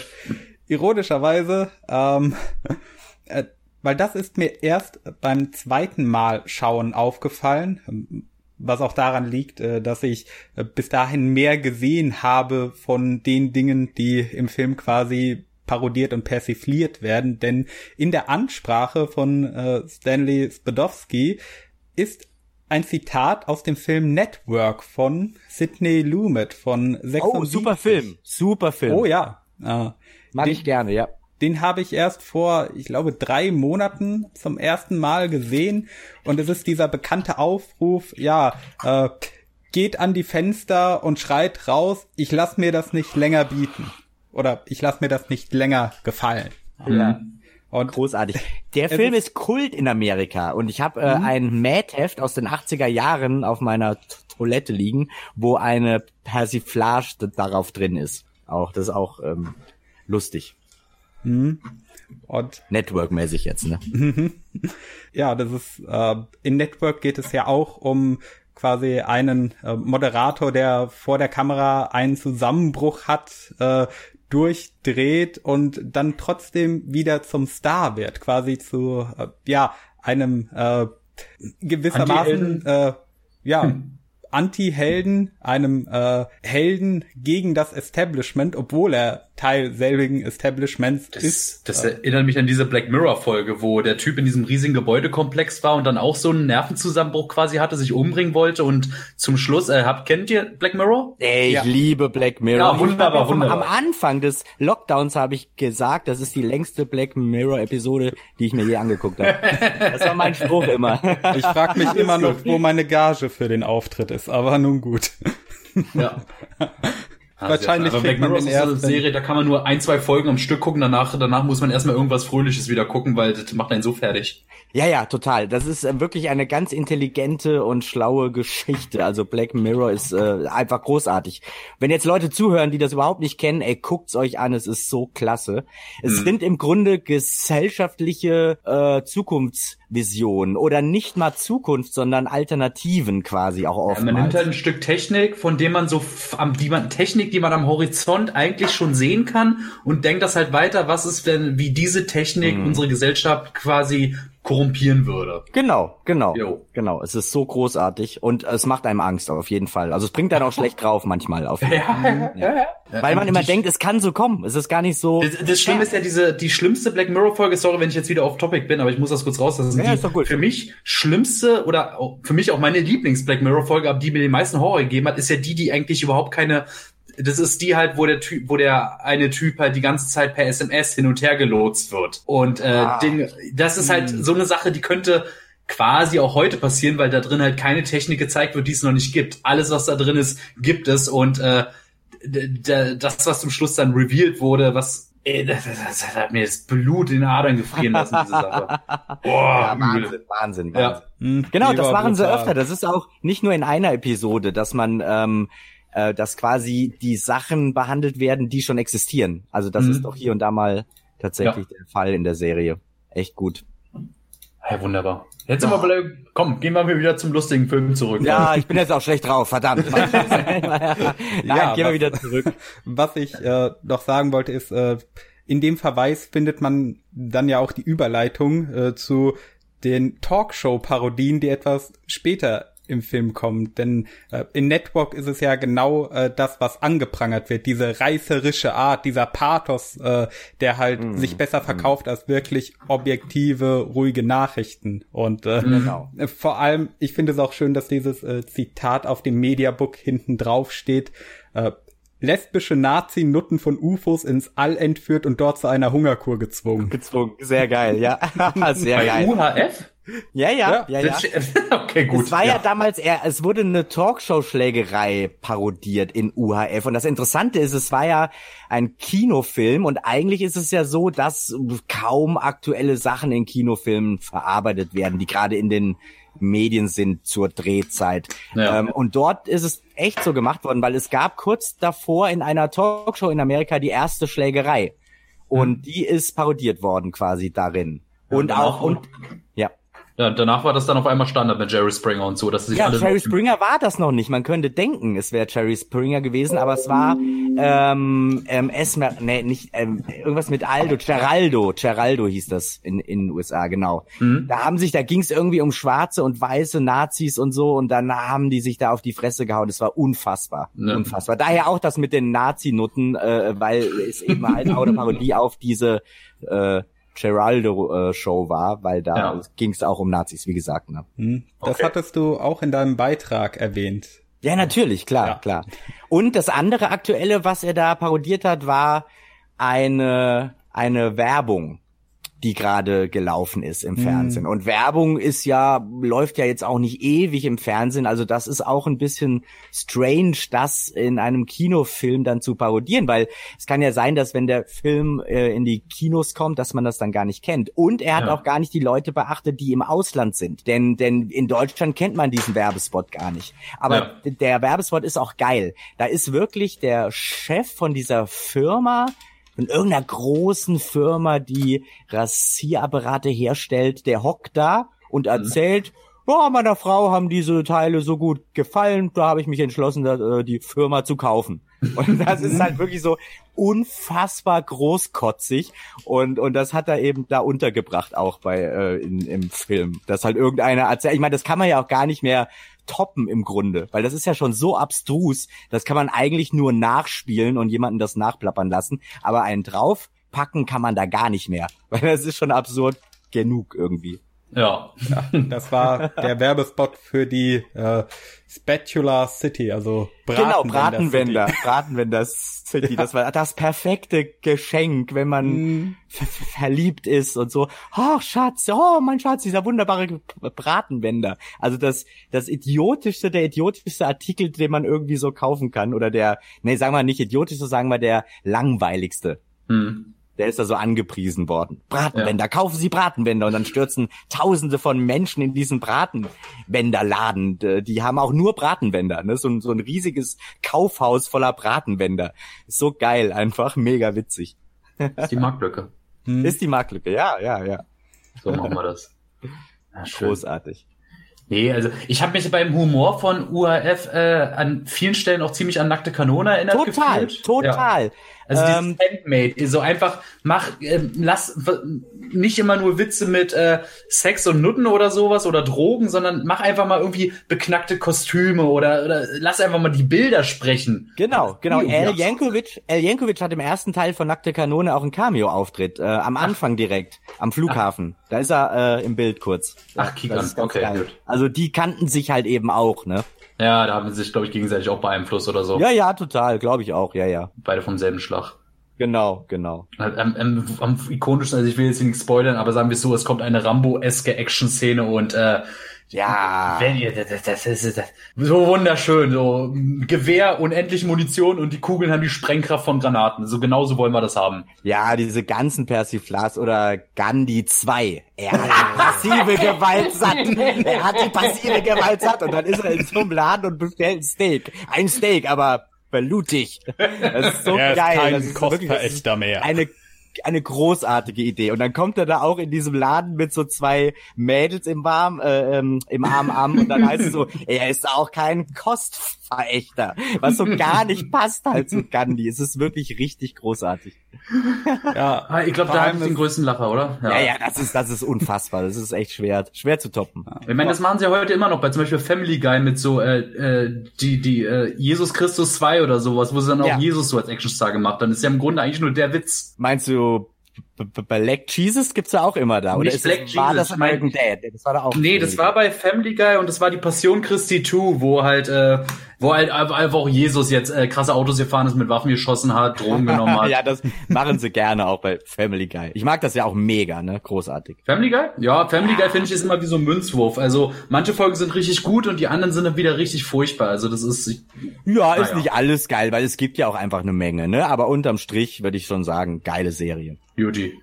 ironischerweise ähm, äh, weil das ist mir erst beim zweiten Mal schauen aufgefallen, was auch daran liegt, äh, dass ich äh, bis dahin mehr gesehen habe von den Dingen, die im Film quasi parodiert und persifliert werden, denn in der Ansprache von äh, Stanley Spadowski ist ein Zitat aus dem Film Network von Sidney Lumet von 76. Oh, super Film, super Film. Oh ja. Mag den, ich gerne, ja. Den habe ich erst vor, ich glaube, drei Monaten zum ersten Mal gesehen. Und es ist dieser bekannte Aufruf, ja, äh, geht an die Fenster und schreit raus, ich lass mir das nicht länger bieten. Oder ich lass mir das nicht länger gefallen. Ja. Und Großartig. Der Film ist, ist, Kult in Amerika und ich habe äh, mhm. ein Mad-Heft aus den 80er Jahren auf meiner Toilette liegen, wo eine Persiflage darauf drin ist. Auch das ist auch ähm, lustig. Mhm. Und Network-mäßig jetzt, ne? ja, das ist äh, in Network geht es ja auch um quasi einen äh, Moderator, der vor der Kamera einen Zusammenbruch hat, äh, durchdreht und dann trotzdem wieder zum Star wird, quasi zu äh, ja einem äh, gewissermaßen äh, ja hm. Anti-Helden, einem äh, Helden gegen das Establishment, obwohl er Teil selbigen Establishments das, ist. Das erinnert mich an diese Black Mirror-Folge, wo der Typ in diesem riesigen Gebäudekomplex war und dann auch so einen Nervenzusammenbruch quasi hatte, sich umbringen wollte und zum Schluss, äh, habt, kennt ihr Black Mirror? Ey, ich ja. liebe Black Mirror. Ja, wunderbar, wunderbar. Am Anfang des Lockdowns habe ich gesagt, das ist die längste Black Mirror-Episode, die ich mir je angeguckt habe. das war mein Spruch immer. ich frage mich immer noch, wo meine Gage für den Auftritt ist, aber nun gut. Ja. Wahrscheinlich aber Black Mirror ist so eine Serie, da kann man nur ein, zwei Folgen am Stück gucken, danach, danach muss man erstmal irgendwas Fröhliches wieder gucken, weil das macht einen so fertig. Ja, ja, total. Das ist äh, wirklich eine ganz intelligente und schlaue Geschichte. Also Black Mirror ist äh, einfach großartig. Wenn jetzt Leute zuhören, die das überhaupt nicht kennen, ey, guckt's euch an, es ist so klasse. Es hm. sind im Grunde gesellschaftliche äh, Zukunftsvisionen oder nicht mal Zukunft, sondern Alternativen quasi auch oftmals. Ja, man nimmt halt ein Stück Technik, von dem man so, die man, Technik, die man am Horizont eigentlich schon sehen kann und denkt das halt weiter, was ist denn, wie diese Technik hm. unsere Gesellschaft quasi korrumpieren würde. Genau, genau, jo. genau. Es ist so großartig und es macht einem Angst auf jeden Fall. Also es bringt einen auch schlecht drauf manchmal. Auf jeden Fall. Ja, ja, ja. Weil man immer denkt, es kann so kommen. Es ist gar nicht so. Das, das Schlimme ist ja diese die schlimmste Black Mirror Folge. Sorry, wenn ich jetzt wieder auf Topic bin, aber ich muss das kurz raus. Das ist, ja, die ist doch gut. für mich schlimmste oder für mich auch meine Lieblings Black Mirror Folge, aber die mir den meisten Horror gegeben hat, ist ja die, die eigentlich überhaupt keine das ist die halt, wo der Typ, wo der eine Typ halt die ganze Zeit per SMS hin und her gelotst wird. Und äh, ah. den, das ist halt hm. so eine Sache, die könnte quasi auch heute passieren, weil da drin halt keine Technik gezeigt wird, die es noch nicht gibt. Alles, was da drin ist, gibt es und äh, das, was zum Schluss dann revealed wurde, was Ey, das, das, das, hat mir das Blut in den Adern gefrieren lassen, diese Sache. Boah, ja, Wahnsinn, Wahnsinn, Wahnsinn. Ja. Hm, genau, das machen sie öfter. Das ist auch nicht nur in einer Episode, dass man, ähm, äh, dass quasi die Sachen behandelt werden, die schon existieren. Also das mhm. ist doch hier und da mal tatsächlich ja. der Fall in der Serie. Echt gut. Ja, wunderbar. Jetzt sind wir vielleicht, komm, gehen wir wieder zum lustigen Film zurück. Ja, ich bin jetzt auch schlecht drauf, verdammt. Nein, ja, gehen wir wieder zurück. Was ich äh, noch sagen wollte ist, äh, in dem Verweis findet man dann ja auch die Überleitung äh, zu den Talkshow-Parodien, die etwas später im Film kommt. Denn äh, in Network ist es ja genau äh, das, was angeprangert wird. Diese reißerische Art, dieser Pathos, äh, der halt mm. sich besser verkauft als wirklich objektive, ruhige Nachrichten. Und äh, genau. vor allem, ich finde es auch schön, dass dieses äh, Zitat auf dem Mediabook hinten drauf steht. Äh, lesbische Nazi-Nutten von UFOs ins All entführt und dort zu einer Hungerkur gezwungen. Gezwungen, sehr geil, ja. sehr Bei geil. UHF? Ja, ja, ja, ja. okay, gut. Es war ja, ja damals eher, es wurde eine Talkshow-Schlägerei parodiert in UHF. Und das Interessante ist, es war ja ein Kinofilm und eigentlich ist es ja so, dass kaum aktuelle Sachen in Kinofilmen verarbeitet werden, die gerade in den Medien sind zur Drehzeit. Ja. Ähm, und dort ist es echt so gemacht worden, weil es gab kurz davor in einer Talkshow in Amerika die erste Schlägerei. Und mhm. die ist parodiert worden quasi darin. Ja, und auch, und, ja. Ja, danach war das dann auf einmal Standard mit Jerry Springer und so, dass sich Ja, alle Jerry Springer war das noch nicht. Man könnte denken, es wäre Jerry Springer gewesen, aber es war ähm, ähm, Esmer, nee, nicht ähm, irgendwas mit Aldo, Geraldo, Geraldo hieß das in in den USA genau. Mhm. Da haben sich, da ging es irgendwie um Schwarze und Weiße Nazis und so und dann haben die sich da auf die Fresse gehauen. Das war unfassbar, ja. unfassbar. Daher auch das mit den Nazi-Nutten, äh, weil es eben halt auch eine Parodie auf diese äh, Geraldo-Show äh, war, weil da ja. ging es auch um Nazis, wie gesagt. Ne? Hm. Das okay. hattest du auch in deinem Beitrag erwähnt. Ja, natürlich, klar, ja. klar. Und das andere aktuelle, was er da parodiert hat, war eine eine Werbung die gerade gelaufen ist im Fernsehen. Mm. Und Werbung ist ja, läuft ja jetzt auch nicht ewig im Fernsehen. Also das ist auch ein bisschen strange, das in einem Kinofilm dann zu parodieren, weil es kann ja sein, dass wenn der Film äh, in die Kinos kommt, dass man das dann gar nicht kennt. Und er hat ja. auch gar nicht die Leute beachtet, die im Ausland sind. Denn, denn in Deutschland kennt man diesen Werbespot gar nicht. Aber ja. der Werbespot ist auch geil. Da ist wirklich der Chef von dieser Firma, von irgendeiner großen Firma, die Rasierapparate herstellt, der hockt da und mhm. erzählt, oh, meiner Frau haben diese Teile so gut gefallen, da habe ich mich entschlossen, äh, die Firma zu kaufen. Und das ist halt wirklich so unfassbar großkotzig und und das hat er eben da untergebracht auch bei äh, in, im Film, dass halt irgendeiner erzählt. Ich meine, das kann man ja auch gar nicht mehr toppen im Grunde, weil das ist ja schon so abstrus, das kann man eigentlich nur nachspielen und jemanden das nachplappern lassen, aber einen draufpacken kann man da gar nicht mehr, weil das ist schon absurd genug irgendwie. Ja. ja. Das war der Werbespot für die äh, Spatula City, also Bratenwender Genau, Bratenwender, City. Bratenwender City. Das war das perfekte Geschenk, wenn man mm. verliebt ist und so. Oh, Schatz, oh, mein Schatz, dieser wunderbare Bratenwender. Also das, das idiotischste, der idiotischste Artikel, den man irgendwie so kaufen kann. Oder der, nee, sagen wir nicht idiotischste, sagen wir der langweiligste. Mm. Der ist da so angepriesen worden. Bratenwender, ja. kaufen Sie Bratenwender. Und dann stürzen Tausende von Menschen in diesen Bratenwenderladen. Die haben auch nur Bratenwender. Ne? So, ein, so ein riesiges Kaufhaus voller Bratenwender. Ist so geil, einfach mega witzig. Ist die Marktlücke. Hm. Ist die Marktlücke, ja, ja, ja. So machen wir das. Ja, Großartig. Nee, also ich habe mich beim Humor von UAF äh, an vielen Stellen auch ziemlich an nackte Kanone erinnert. Total, gefühlt. total. Ja. Also ähm, dieses Handmade, so einfach mach, äh, lass nicht immer nur Witze mit äh, Sex und Nutten oder sowas oder Drogen, sondern mach einfach mal irgendwie beknackte Kostüme oder, oder lass einfach mal die Bilder sprechen. Genau, genau. El Jankovic, El Jankovic hat im ersten Teil von Nackte Kanone auch einen Cameo-Auftritt, äh, am Anfang Ach. direkt, am Flughafen. Ach. Da ist er äh, im Bild kurz. Ach, kick an. Okay, geil. gut. Also die kannten sich halt eben auch, ne? Ja, da haben sie sich, glaube ich, gegenseitig auch beeinflusst oder so. Ja, ja, total, glaube ich auch, ja, ja. Beide vom selben Schlag. Genau, genau. Am, am, am ikonischsten, also ich will jetzt nicht spoilern, aber sagen wir so, es kommt eine Rambo-eske Action-Szene und äh, Ja. wenn ihr, das, das, das ist das, so wunderschön, so Gewehr, unendlich Munition und die Kugeln haben die Sprengkraft von Granaten. So genauso wollen wir das haben. Ja, diese ganzen Persiflage oder Gandhi 2. Er hat die passive Gewalt satt. Er hat die passive Gewalt satt. Und dann ist er in so einem Laden und bestellt ein Steak. Ein Steak, aber blutig. Das ist so Er ist geil. kein das ist wirklich- das ist Kostverächter mehr. Eine eine großartige Idee. Und dann kommt er da auch in diesem Laden mit so zwei Mädels im Arm, äh, ähm, im Arm am und dann heißt es so, er ist auch kein Kostverächter, was so gar nicht passt halt zu Gandhi. Es ist wirklich richtig großartig. Ja, Ah, ich glaube, da allem habe ich den größten Lacher, oder? Ja, ja, das ist, das ist unfassbar. Das ist echt schwer, schwer zu toppen. Ich meine, das machen sie ja heute immer noch bei zum Beispiel Family Guy mit so äh, äh, die die äh, Jesus Christus 2 oder sowas, wo sie dann auch Ja. Jesus so als Actionstar gemacht haben. Das ist ja im Grunde eigentlich nur der Witz. Meinst du, Black Jesus gibt's ja auch immer da, oder Nicht Black das, war Jesus, das ich mein- American Dad? Das war da auch. Nee, das war bei Family Guy und das war die Passion Christi 2, wo halt, äh, wo halt einfach auch Jesus jetzt äh, krasse Autos gefahren ist, mit Waffen geschossen hat, Drogen genommen hat. ja, das machen sie gerne auch bei Family Guy. Ich mag das ja auch mega, ne? Großartig. Family Guy? Ja, Family Guy finde ich ist immer wie so ein Münzwurf. Also manche Folgen sind richtig gut und die anderen sind dann wieder richtig furchtbar. Also das ist ich, Ja, ist Naja. nicht alles geil, weil es gibt ja auch einfach eine Menge, ne? Aber unterm Strich würde ich schon sagen, geile Serie. Beauty.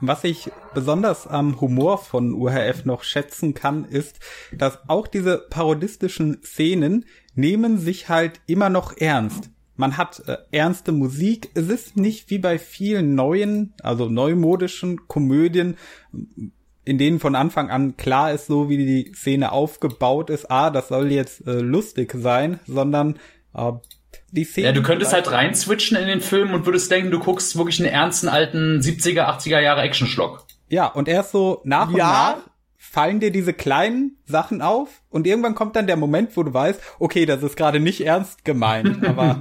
Was ich besonders am Humor von UHF noch schätzen kann, ist, dass auch diese parodistischen Szenen nehmen sich halt immer noch ernst. Man hat äh, ernste Musik. Es ist nicht wie bei vielen neuen, also neumodischen Komödien, in denen von Anfang an klar ist, so wie die Szene aufgebaut ist, ah, das soll jetzt äh, lustig sein, sondern äh, die Szene. Ja, du könntest halt rein switchen in den Film und würdest denken, du guckst wirklich einen ernsten alten 70er, 80er Jahre Actionschlock. Ja, und erst so nach und Ja. nach fallen dir diese kleinen Sachen auf und irgendwann kommt dann der Moment, wo du weißt, okay, das ist gerade nicht ernst gemeint, aber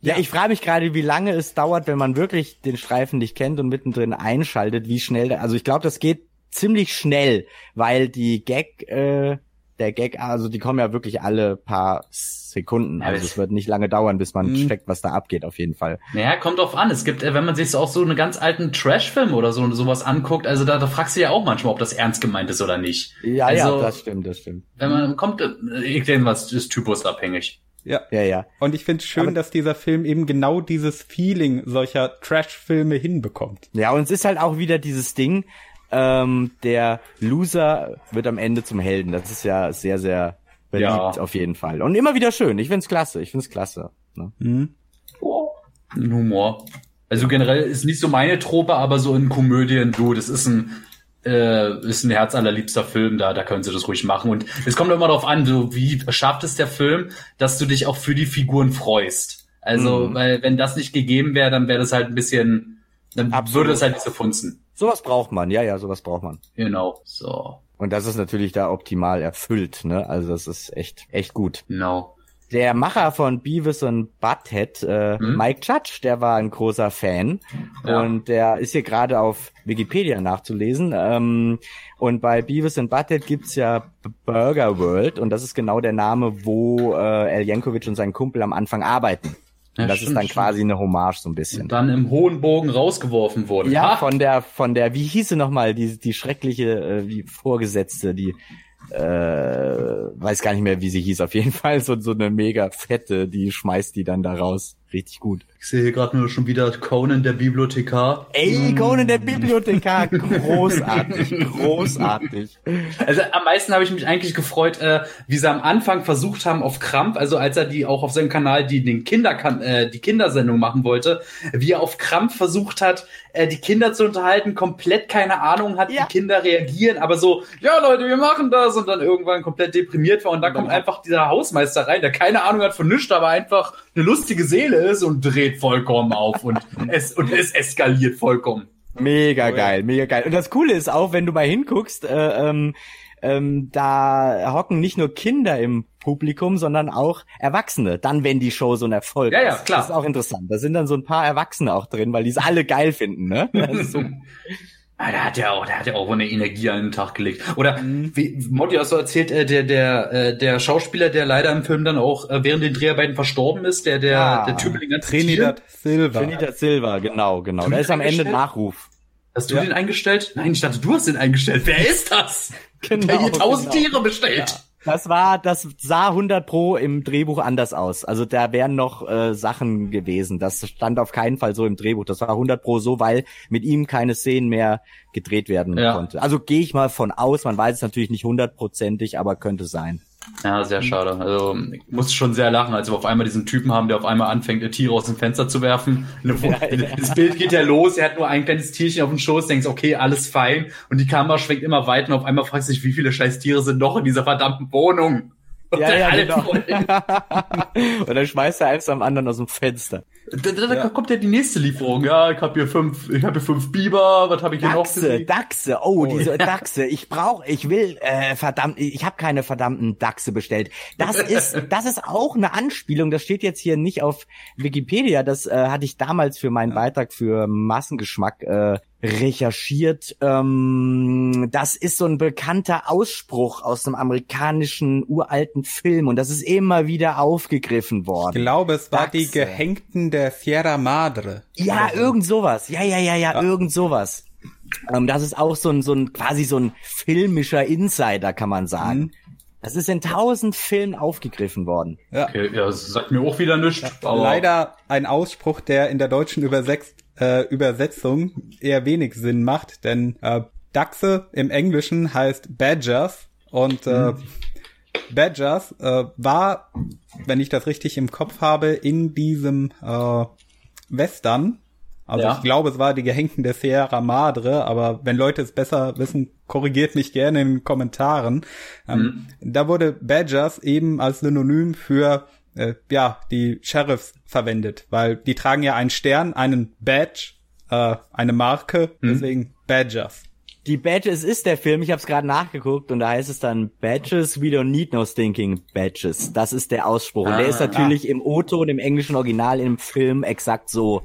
Ja, ich frage mich gerade, wie lange es dauert, wenn man wirklich den Streifen nicht kennt und mittendrin einschaltet, wie schnell, der, also ich glaube, das geht ziemlich schnell, weil die Gag, äh, der Gag, also die kommen ja wirklich alle paar Sekunden. Also es wird nicht lange dauern, bis man Mhm. checkt, was da abgeht, auf jeden Fall. Naja, kommt drauf an. Es gibt, äh, wenn man sich so auch so einen ganz alten Trash-Film oder so sowas anguckt, also da, da fragst du ja auch manchmal, ob das ernst gemeint ist oder nicht. Ja, also, ja, das stimmt, das stimmt. wenn man kommt, äh, ich denke, was ist typusabhängig. ja. Ja, ja. Und ich finde schön, Aber- dass dieser Film eben genau dieses Feeling solcher Trash-Filme hinbekommt. Ja, und es ist halt auch wieder dieses Ding, ähm, der Loser wird am Ende zum Helden. Das ist ja sehr, sehr beliebt Ja. auf jeden Fall. Und immer wieder schön. Ich find's klasse. Ich find's klasse. Ne? Mhm. Ein Humor. Also generell ist nicht so meine Trope, aber so in Komödien, du, das ist ein äh, ist ein herzallerliebster Film, da da können sie das ruhig machen und es kommt immer darauf an, so wie schafft es der Film, dass du dich auch für die Figuren freust. Also, Mhm. weil wenn das nicht gegeben wäre, dann wäre das halt ein bisschen dann Absolut. würde es halt nicht so funzen. Sowas braucht man. Ja, ja, sowas braucht man. Genau. So. Und das ist natürlich da optimal erfüllt. Ne? Also das ist echt, echt gut. Genau. Der Macher von Beavis und Butthead, äh, Mhm. Mike Judge, der war ein großer Fan Ja. und der ist hier gerade auf Wikipedia nachzulesen. Ähm, und bei Beavis und Butthead gibt's ja Burger World und das ist genau der Name, wo äh, El Jankovic und sein Kumpel am Anfang arbeiten. Ja, Und das stimmt, ist dann stimmt. quasi eine Hommage so ein bisschen. Und dann im hohen Bogen rausgeworfen wurde. Ja, Ah, von der, von der, wie hieß sie nochmal, die, die schreckliche, äh, die Vorgesetzte, die, äh, weiß gar nicht mehr, wie sie hieß, auf jeden Fall so, so eine mega fette, die schmeißt die dann da raus. Richtig gut. Ich sehe hier gerade nur schon wieder Conan, der Bibliothekar. Ey, Conan der Bibliothekar, großartig, großartig. Also am meisten habe ich mich eigentlich gefreut, äh, wie sie am Anfang versucht haben auf Krampf, also als er die auch auf seinem Kanal die den Kinder äh, die Kindersendung machen wollte, wie er auf Krampf versucht hat, äh, die Kinder zu unterhalten, komplett keine Ahnung hat, Ja. wie Kinder reagieren, aber so, ja Leute, wir machen das und dann irgendwann komplett deprimiert war und dann Und dann kommt einfach dieser Hausmeister rein, der keine Ahnung hat von nichts, aber einfach eine lustige Seele ist und dreht vollkommen auf und es und es eskaliert vollkommen. Mega ja. geil, mega geil. Und das Coole ist auch, wenn du mal hinguckst, äh, ähm, ähm, da hocken nicht nur Kinder im Publikum, sondern auch Erwachsene. Dann, wenn die Show so ein Erfolg Ja, ja, ist. klar. Das ist auch interessant. Da sind dann so ein paar Erwachsene auch drin, weil die es alle geil finden, ne? So, Ah, der hat ja auch, der hat ja auch eine Energie an den Tag gelegt. Oder mhm. wie Motti hast du erzählt, äh, der der äh, der Schauspieler, der leider im Film dann auch äh, während den Dreharbeiten verstorben ist, der der ah, der Typ mit den ganzen Trinidad Silva. Trinidad Silva, genau, genau. Da ist am Ende Nachruf. Hast du ja. den eingestellt? Nein, ich dachte, du hast den eingestellt. Wer ist das? genau, der hier tausend genau. Tiere bestellt. Ja. Das war, das sah 100 pro im Drehbuch anders aus. Also da wären noch äh, Sachen gewesen. Das stand auf keinen Fall so im Drehbuch. Das war 100 pro so, weil mit ihm keine Szenen mehr gedreht werden ja. konnte. Also gehe ich mal von aus. Man weiß es natürlich nicht hundertprozentig, aber könnte sein. Ja, sehr schade. Also ich muss schon sehr lachen, als wir auf einmal diesen Typen haben, der auf einmal anfängt, Tiere aus dem Fenster zu werfen. Das Bild geht ja los, er hat nur ein kleines Tierchen auf dem Schoß, denkst, okay, alles fein. Und die Kamera schwenkt immer weiter und auf einmal fragst du dich, wie viele scheiß Tiere sind noch in dieser verdammten Wohnung? Ja, ja, genau. und dann schmeißt er eins am anderen aus dem Fenster. Da, da, da ja. kommt ja die nächste Lieferung. Ja, ich habe hier fünf, ich habe hier fünf Biber. Was habe ich hier Dachse, noch? Dachse, oh, oh diese. Dachse. Ich brauche, ich will, äh, verdammt, ich habe keine verdammten Dachse bestellt. Das ist, das ist auch eine Anspielung. Das steht jetzt hier nicht auf Wikipedia. Das äh, hatte ich damals für meinen Beitrag für Massengeschmack äh, recherchiert. Ähm, das ist so ein bekannter Ausspruch aus einem amerikanischen uralten Film und das ist immer wieder aufgegriffen worden. Ich glaube, es war Dachse. die Gehängten der Sierra Madre. Ja, so. irgend sowas. Ja, ja, ja, ja, ja. irgend sowas. Ähm, das ist auch so ein, so ein, quasi so ein filmischer Insider, kann man sagen. Mhm. Das ist in tausend Filmen aufgegriffen worden. Ja. Okay, ja, das sagt mir auch wieder nichts. Leider ein Ausspruch, der in der deutschen Übersetzt, äh, Übersetzung eher wenig Sinn macht, denn äh, Dachse im Englischen heißt Badgers und äh, mhm. Badgers äh, war, wenn ich das richtig im Kopf habe, in diesem äh, Western. Also ja. ich glaube, es war die Gehängten der Sierra Madre, aber wenn Leute es besser wissen, korrigiert mich gerne in den Kommentaren. Ähm, mhm. Da wurde Badgers eben als Synonym für äh, ja die Sheriffs verwendet, weil die tragen ja einen Stern, einen Badge, äh, eine Marke, mhm. deswegen Badgers. Die Badges ist der Film, ich habe es gerade nachgeguckt und da heißt es dann Badges, we don't need no stinking Badges. Das ist der Ausspruch. Ah, und der ist ah. natürlich ah. im O-Ton, im englischen Original, im Film exakt so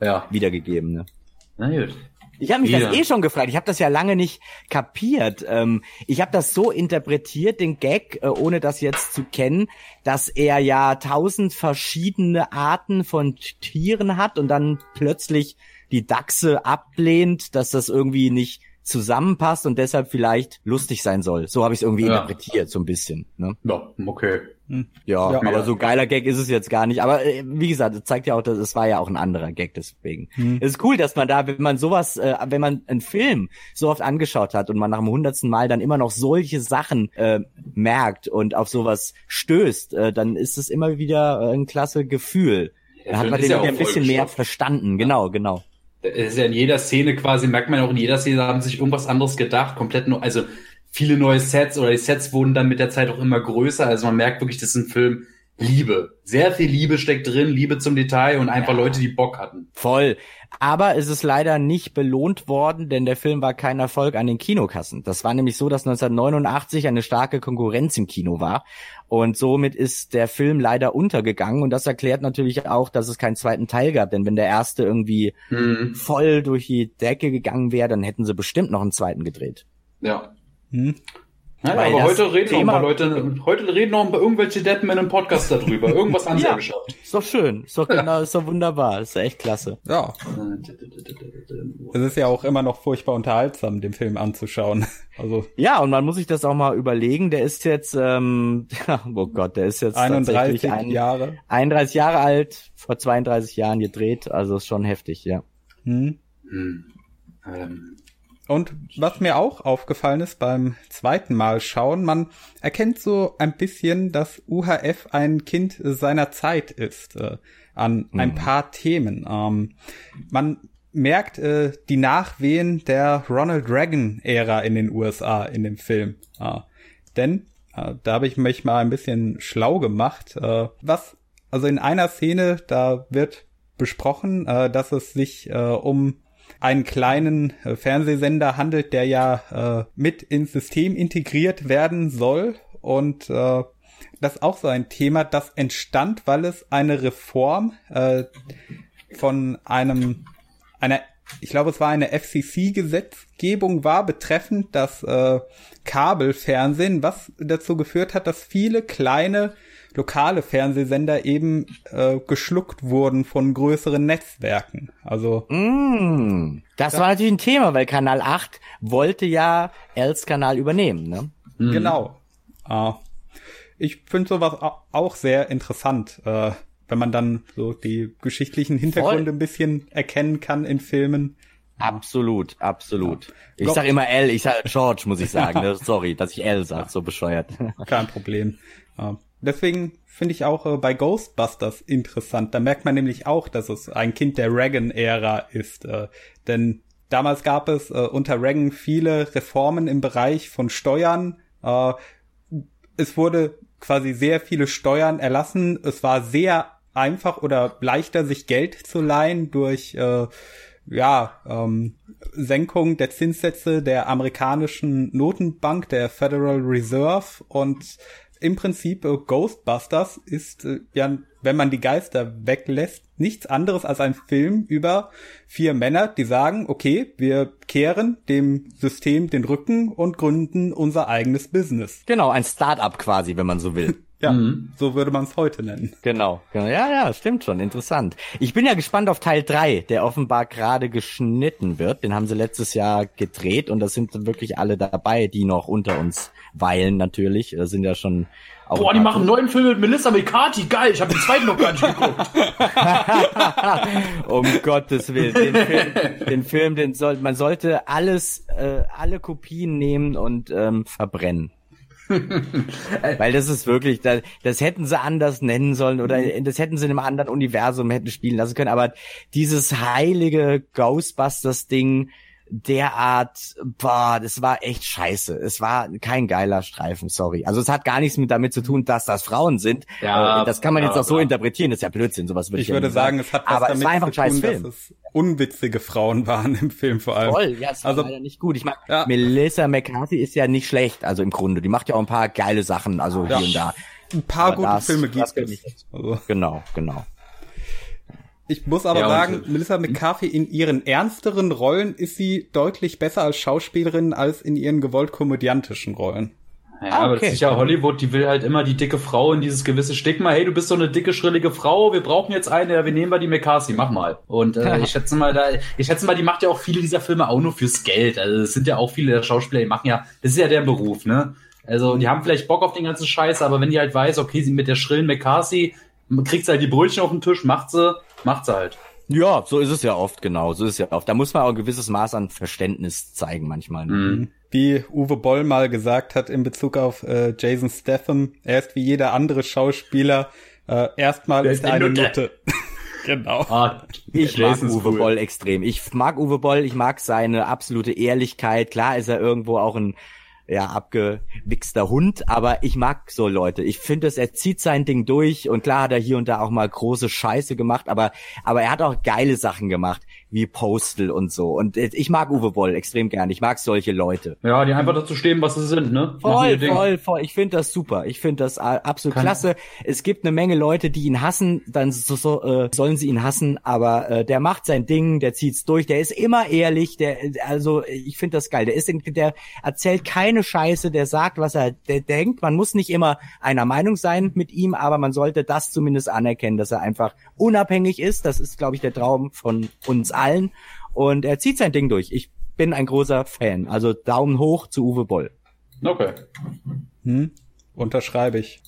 ja. wiedergegeben. Ne? Na gut. Ich habe mich ja. das eh schon gefragt. Ich habe das ja lange nicht kapiert. Ähm, ich habe das so interpretiert, den Gag, äh, ohne das jetzt zu kennen, dass er ja tausend verschiedene Arten von Tieren hat und dann plötzlich die Dachse ablehnt, dass das irgendwie nicht zusammenpasst und deshalb vielleicht lustig sein soll. So habe ich es irgendwie ja. interpretiert, so ein bisschen. Ne? Ja, okay. Hm. Ja, ja, aber so geiler Gag ist es jetzt gar nicht. Aber äh, wie gesagt, es zeigt ja auch, dass es war ja auch ein anderer Gag deswegen. Hm. Es ist cool, dass man da, wenn man sowas, äh, wenn man einen Film so oft angeschaut hat und man nach dem hundertsten Mal dann immer noch solche Sachen äh, merkt und auf sowas stößt, äh, dann ist es immer wieder äh, ein klasse Gefühl. Ja, dann hat man den ja ein bisschen mehr verstanden. Genau, genau es ist ja in jeder Szene quasi, merkt man auch in jeder Szene, haben sich irgendwas anderes gedacht, komplett nur, also viele neue Sets oder die Sets wurden dann mit der Zeit auch immer größer. Also man merkt wirklich, das ist ein Film Liebe. Sehr viel Liebe steckt drin, Liebe zum Detail und einfach ja. Leute, die Bock hatten. Voll. Aber es ist leider nicht belohnt worden, denn der Film war kein Erfolg an den Kinokassen. Das war nämlich so, dass 1989 eine starke Konkurrenz im Kino war. Und somit ist der Film leider untergegangen. Und das erklärt natürlich auch, dass es keinen zweiten Teil gab. Denn wenn der erste irgendwie mhm. voll durch die Decke gegangen wäre, dann hätten sie bestimmt noch einen zweiten gedreht. Ja. Hm. Ja, aber heute reden Thema, noch ein paar Leute, heute reden noch paar irgendwelche Deppen in einem Podcast darüber. Irgendwas angeschaut. ja, ist doch schön. Ist doch genau, ist doch wunderbar. Ist doch echt klasse. Ja. Es ist ja auch immer noch furchtbar unterhaltsam, den Film anzuschauen. Also. Ja, und man muss sich das auch mal überlegen. Der ist jetzt, ähm, oh Gott, der ist jetzt 31 ein, Jahre. 31 Jahre alt, vor 32 Jahren gedreht. Also ist schon heftig, ja. Hm. Hm. Ähm. Und was mir auch aufgefallen ist beim zweiten Mal schauen, man erkennt so ein bisschen, dass UHF ein Kind seiner Zeit ist äh, an mhm. ein paar Themen. Ähm, man merkt äh, die Nachwehen der Ronald Reagan-Ära in den USA in dem Film. Äh, denn äh, da habe ich mich mal ein bisschen schlau gemacht. Äh, was, also in einer Szene, da wird besprochen, äh, dass es sich um einen kleinen äh, Fernsehsender handelt, der ja äh, mit ins System integriert werden soll. Und äh, das ist auch so ein Thema, das entstand, weil es eine Reform äh, von einem einer ich glaube, es war eine FCC-Gesetzgebung war betreffend das äh, Kabelfernsehen, was dazu geführt hat, dass viele kleine lokale Fernsehsender eben äh, geschluckt wurden von größeren Netzwerken. Also mm, das, war natürlich ein Thema, weil Kanal 8 wollte ja Els Kanal übernehmen, ne? Mhm. Genau. Äh, ich finde sowas auch sehr interessant, äh, wenn man dann so die geschichtlichen Hintergründe Voll. ein bisschen erkennen kann in Filmen. Absolut, absolut. Ja. Ich sag immer L, ich sag George, muss ich sagen. Ne? Sorry, dass ich L sag, so bescheuert. Kein Problem. Deswegen finde ich auch äh, bei Ghostbusters interessant. Da merkt man nämlich auch, dass es ein Kind der Reagan-Ära ist. Äh, denn damals gab es äh, unter Reagan viele Reformen im Bereich von Steuern. Äh, es wurde quasi sehr viele Steuern erlassen. Es war sehr einfach oder leichter, sich Geld zu leihen durch äh, ja, ähm, Senkung der Zinssätze der amerikanischen Notenbank, der Federal Reserve und im Prinzip äh, Ghostbusters ist äh, ja, wenn man die Geister weglässt, nichts anderes als ein Film über vier Männer, die sagen, okay, wir kehren dem System den Rücken und gründen unser eigenes Business. Genau, ein Start-up quasi, wenn man so will. Ja, mhm. so würde man es heute nennen. Genau, genau. Ja, ja, stimmt schon. Interessant. Ich bin ja gespannt auf Teil drei, der offenbar gerade geschnitten wird. Den haben sie letztes Jahr gedreht und da sind wirklich alle dabei, die noch unter uns weilen natürlich. Da sind ja schon auch Boah, die machen einen neuen Film mit Melissa McCarthy. Geil, ich habe den zweiten noch gar nicht geguckt. um Gottes Willen. Den Film, den, Film, den soll, man sollte alles, äh, alle Kopien nehmen und ähm, verbrennen. Weil das ist wirklich, das, das hätten sie anders nennen sollen oder mhm. das hätten sie in einem anderen Universum hätten spielen lassen können. Aber dieses heilige Ghostbusters-Ding, derart, boah, das war echt scheiße. Es war kein geiler Streifen, sorry. Also es hat gar nichts mit damit zu tun, dass das Frauen sind. Ja, äh, das kann man ja, jetzt auch so interpretieren, das ist ja Blödsinn, sowas würde ich Ich würde sagen, es hat was Aber damit es war einfach ein scheiß Film. dass es unwitzige Frauen waren im Film vor allem. Voll, ja, es war also, leider nicht gut. Ich meine, ja. Melissa McCarthy ist ja nicht schlecht, also im Grunde. Die macht ja auch ein paar geile Sachen, also ja. hier und da. Ein paar Aber gute das, Filme gibt es. Also. Genau, genau. Ich muss aber ja, sagen, und, Melissa McCarthy in ihren ernsteren Rollen ist sie deutlich besser als Schauspielerin als in ihren gewollt komödiantischen Rollen. Ja, ah, okay. aber das ist ja Hollywood, die will halt immer die dicke Frau in dieses gewisse Stigma. Hey, du bist so eine dicke, schrillige Frau, wir brauchen jetzt eine, ja, wir nehmen mal die McCarthy, mach mal. Und äh, ich schätze mal, da, ich schätze mal, die macht ja auch viele dieser Filme auch nur fürs Geld. Also es sind ja auch viele der Schauspieler, die machen ja, das ist ja der Beruf, ne? Also die haben vielleicht Bock auf den ganzen Scheiß, aber wenn die halt weiß, okay, sie mit der schrillen McCarthy kriegt sie halt die Brötchen auf den Tisch, macht sie, macht sie halt. Ja, so ist es ja oft, genau. So ist es ja oft. Da muss man auch ein gewisses Maß an Verständnis zeigen manchmal. Ne? Mhm. Wie Uwe Boll mal gesagt hat in Bezug auf äh, Jason Statham, er ist wie jeder andere Schauspieler, äh, erstmal ist er eine Nutte. Nutte. genau. Ah, ich mag Uwe cool. Boll extrem. Ich mag Uwe Boll, ich mag seine absolute Ehrlichkeit. Klar ist er irgendwo auch ein ja, abgewichster Hund, aber ich mag so Leute. Ich finde es, er zieht sein Ding durch und klar hat er hier und da auch mal große Scheiße gemacht, aber, aber er hat auch geile Sachen gemacht wie Postal und so. Und ich mag Uwe Boll extrem gern. Ich mag solche Leute. Ja, die einfach dazu stehen, was sie sind, ne? Voll, voll, voll. Ich finde das super. Ich finde das absolut Kann. klasse. Es gibt eine Menge Leute, die ihn hassen, dann so, so, äh, sollen sie ihn hassen, aber äh, der macht sein Ding, der zieht's durch, der ist immer ehrlich, der, also ich finde das geil. Der ist, der erzählt keine Scheiße, der sagt, was er der denkt. Man muss nicht immer einer Meinung sein mit ihm, aber man sollte das zumindest anerkennen, dass er einfach unabhängig ist. Das ist, glaube ich, der Traum von uns allen allen. Und er zieht sein Ding durch. Ich bin ein großer Fan. Also Daumen hoch zu Uwe Boll. Okay. Hm, unterschreibe ich.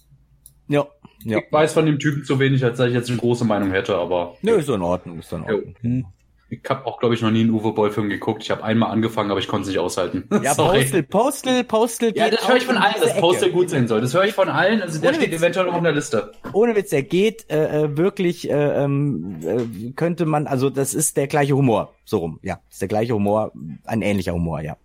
Ja, ja. Ich weiß von dem Typen zu wenig, als dass ich jetzt eine große Meinung hätte, aber. Nö, ist in Ordnung, ist in Ordnung. Hm. Ich habe auch, glaube ich, noch nie einen Uwe Boll-Film geguckt. Ich habe einmal angefangen, aber ich konnte es nicht aushalten. Ja, Postal, Postal geht Ja, das höre ich von allen, dass Postal gut sein soll. Das höre ich von allen. Also der Ohne steht Witz. eventuell noch auf der Liste. Ohne Witz, der geht äh, äh, wirklich, äh, ähm, äh, könnte man, also das ist der gleiche Humor. So rum, ja. Ist der gleiche Humor, ein ähnlicher Humor, ja.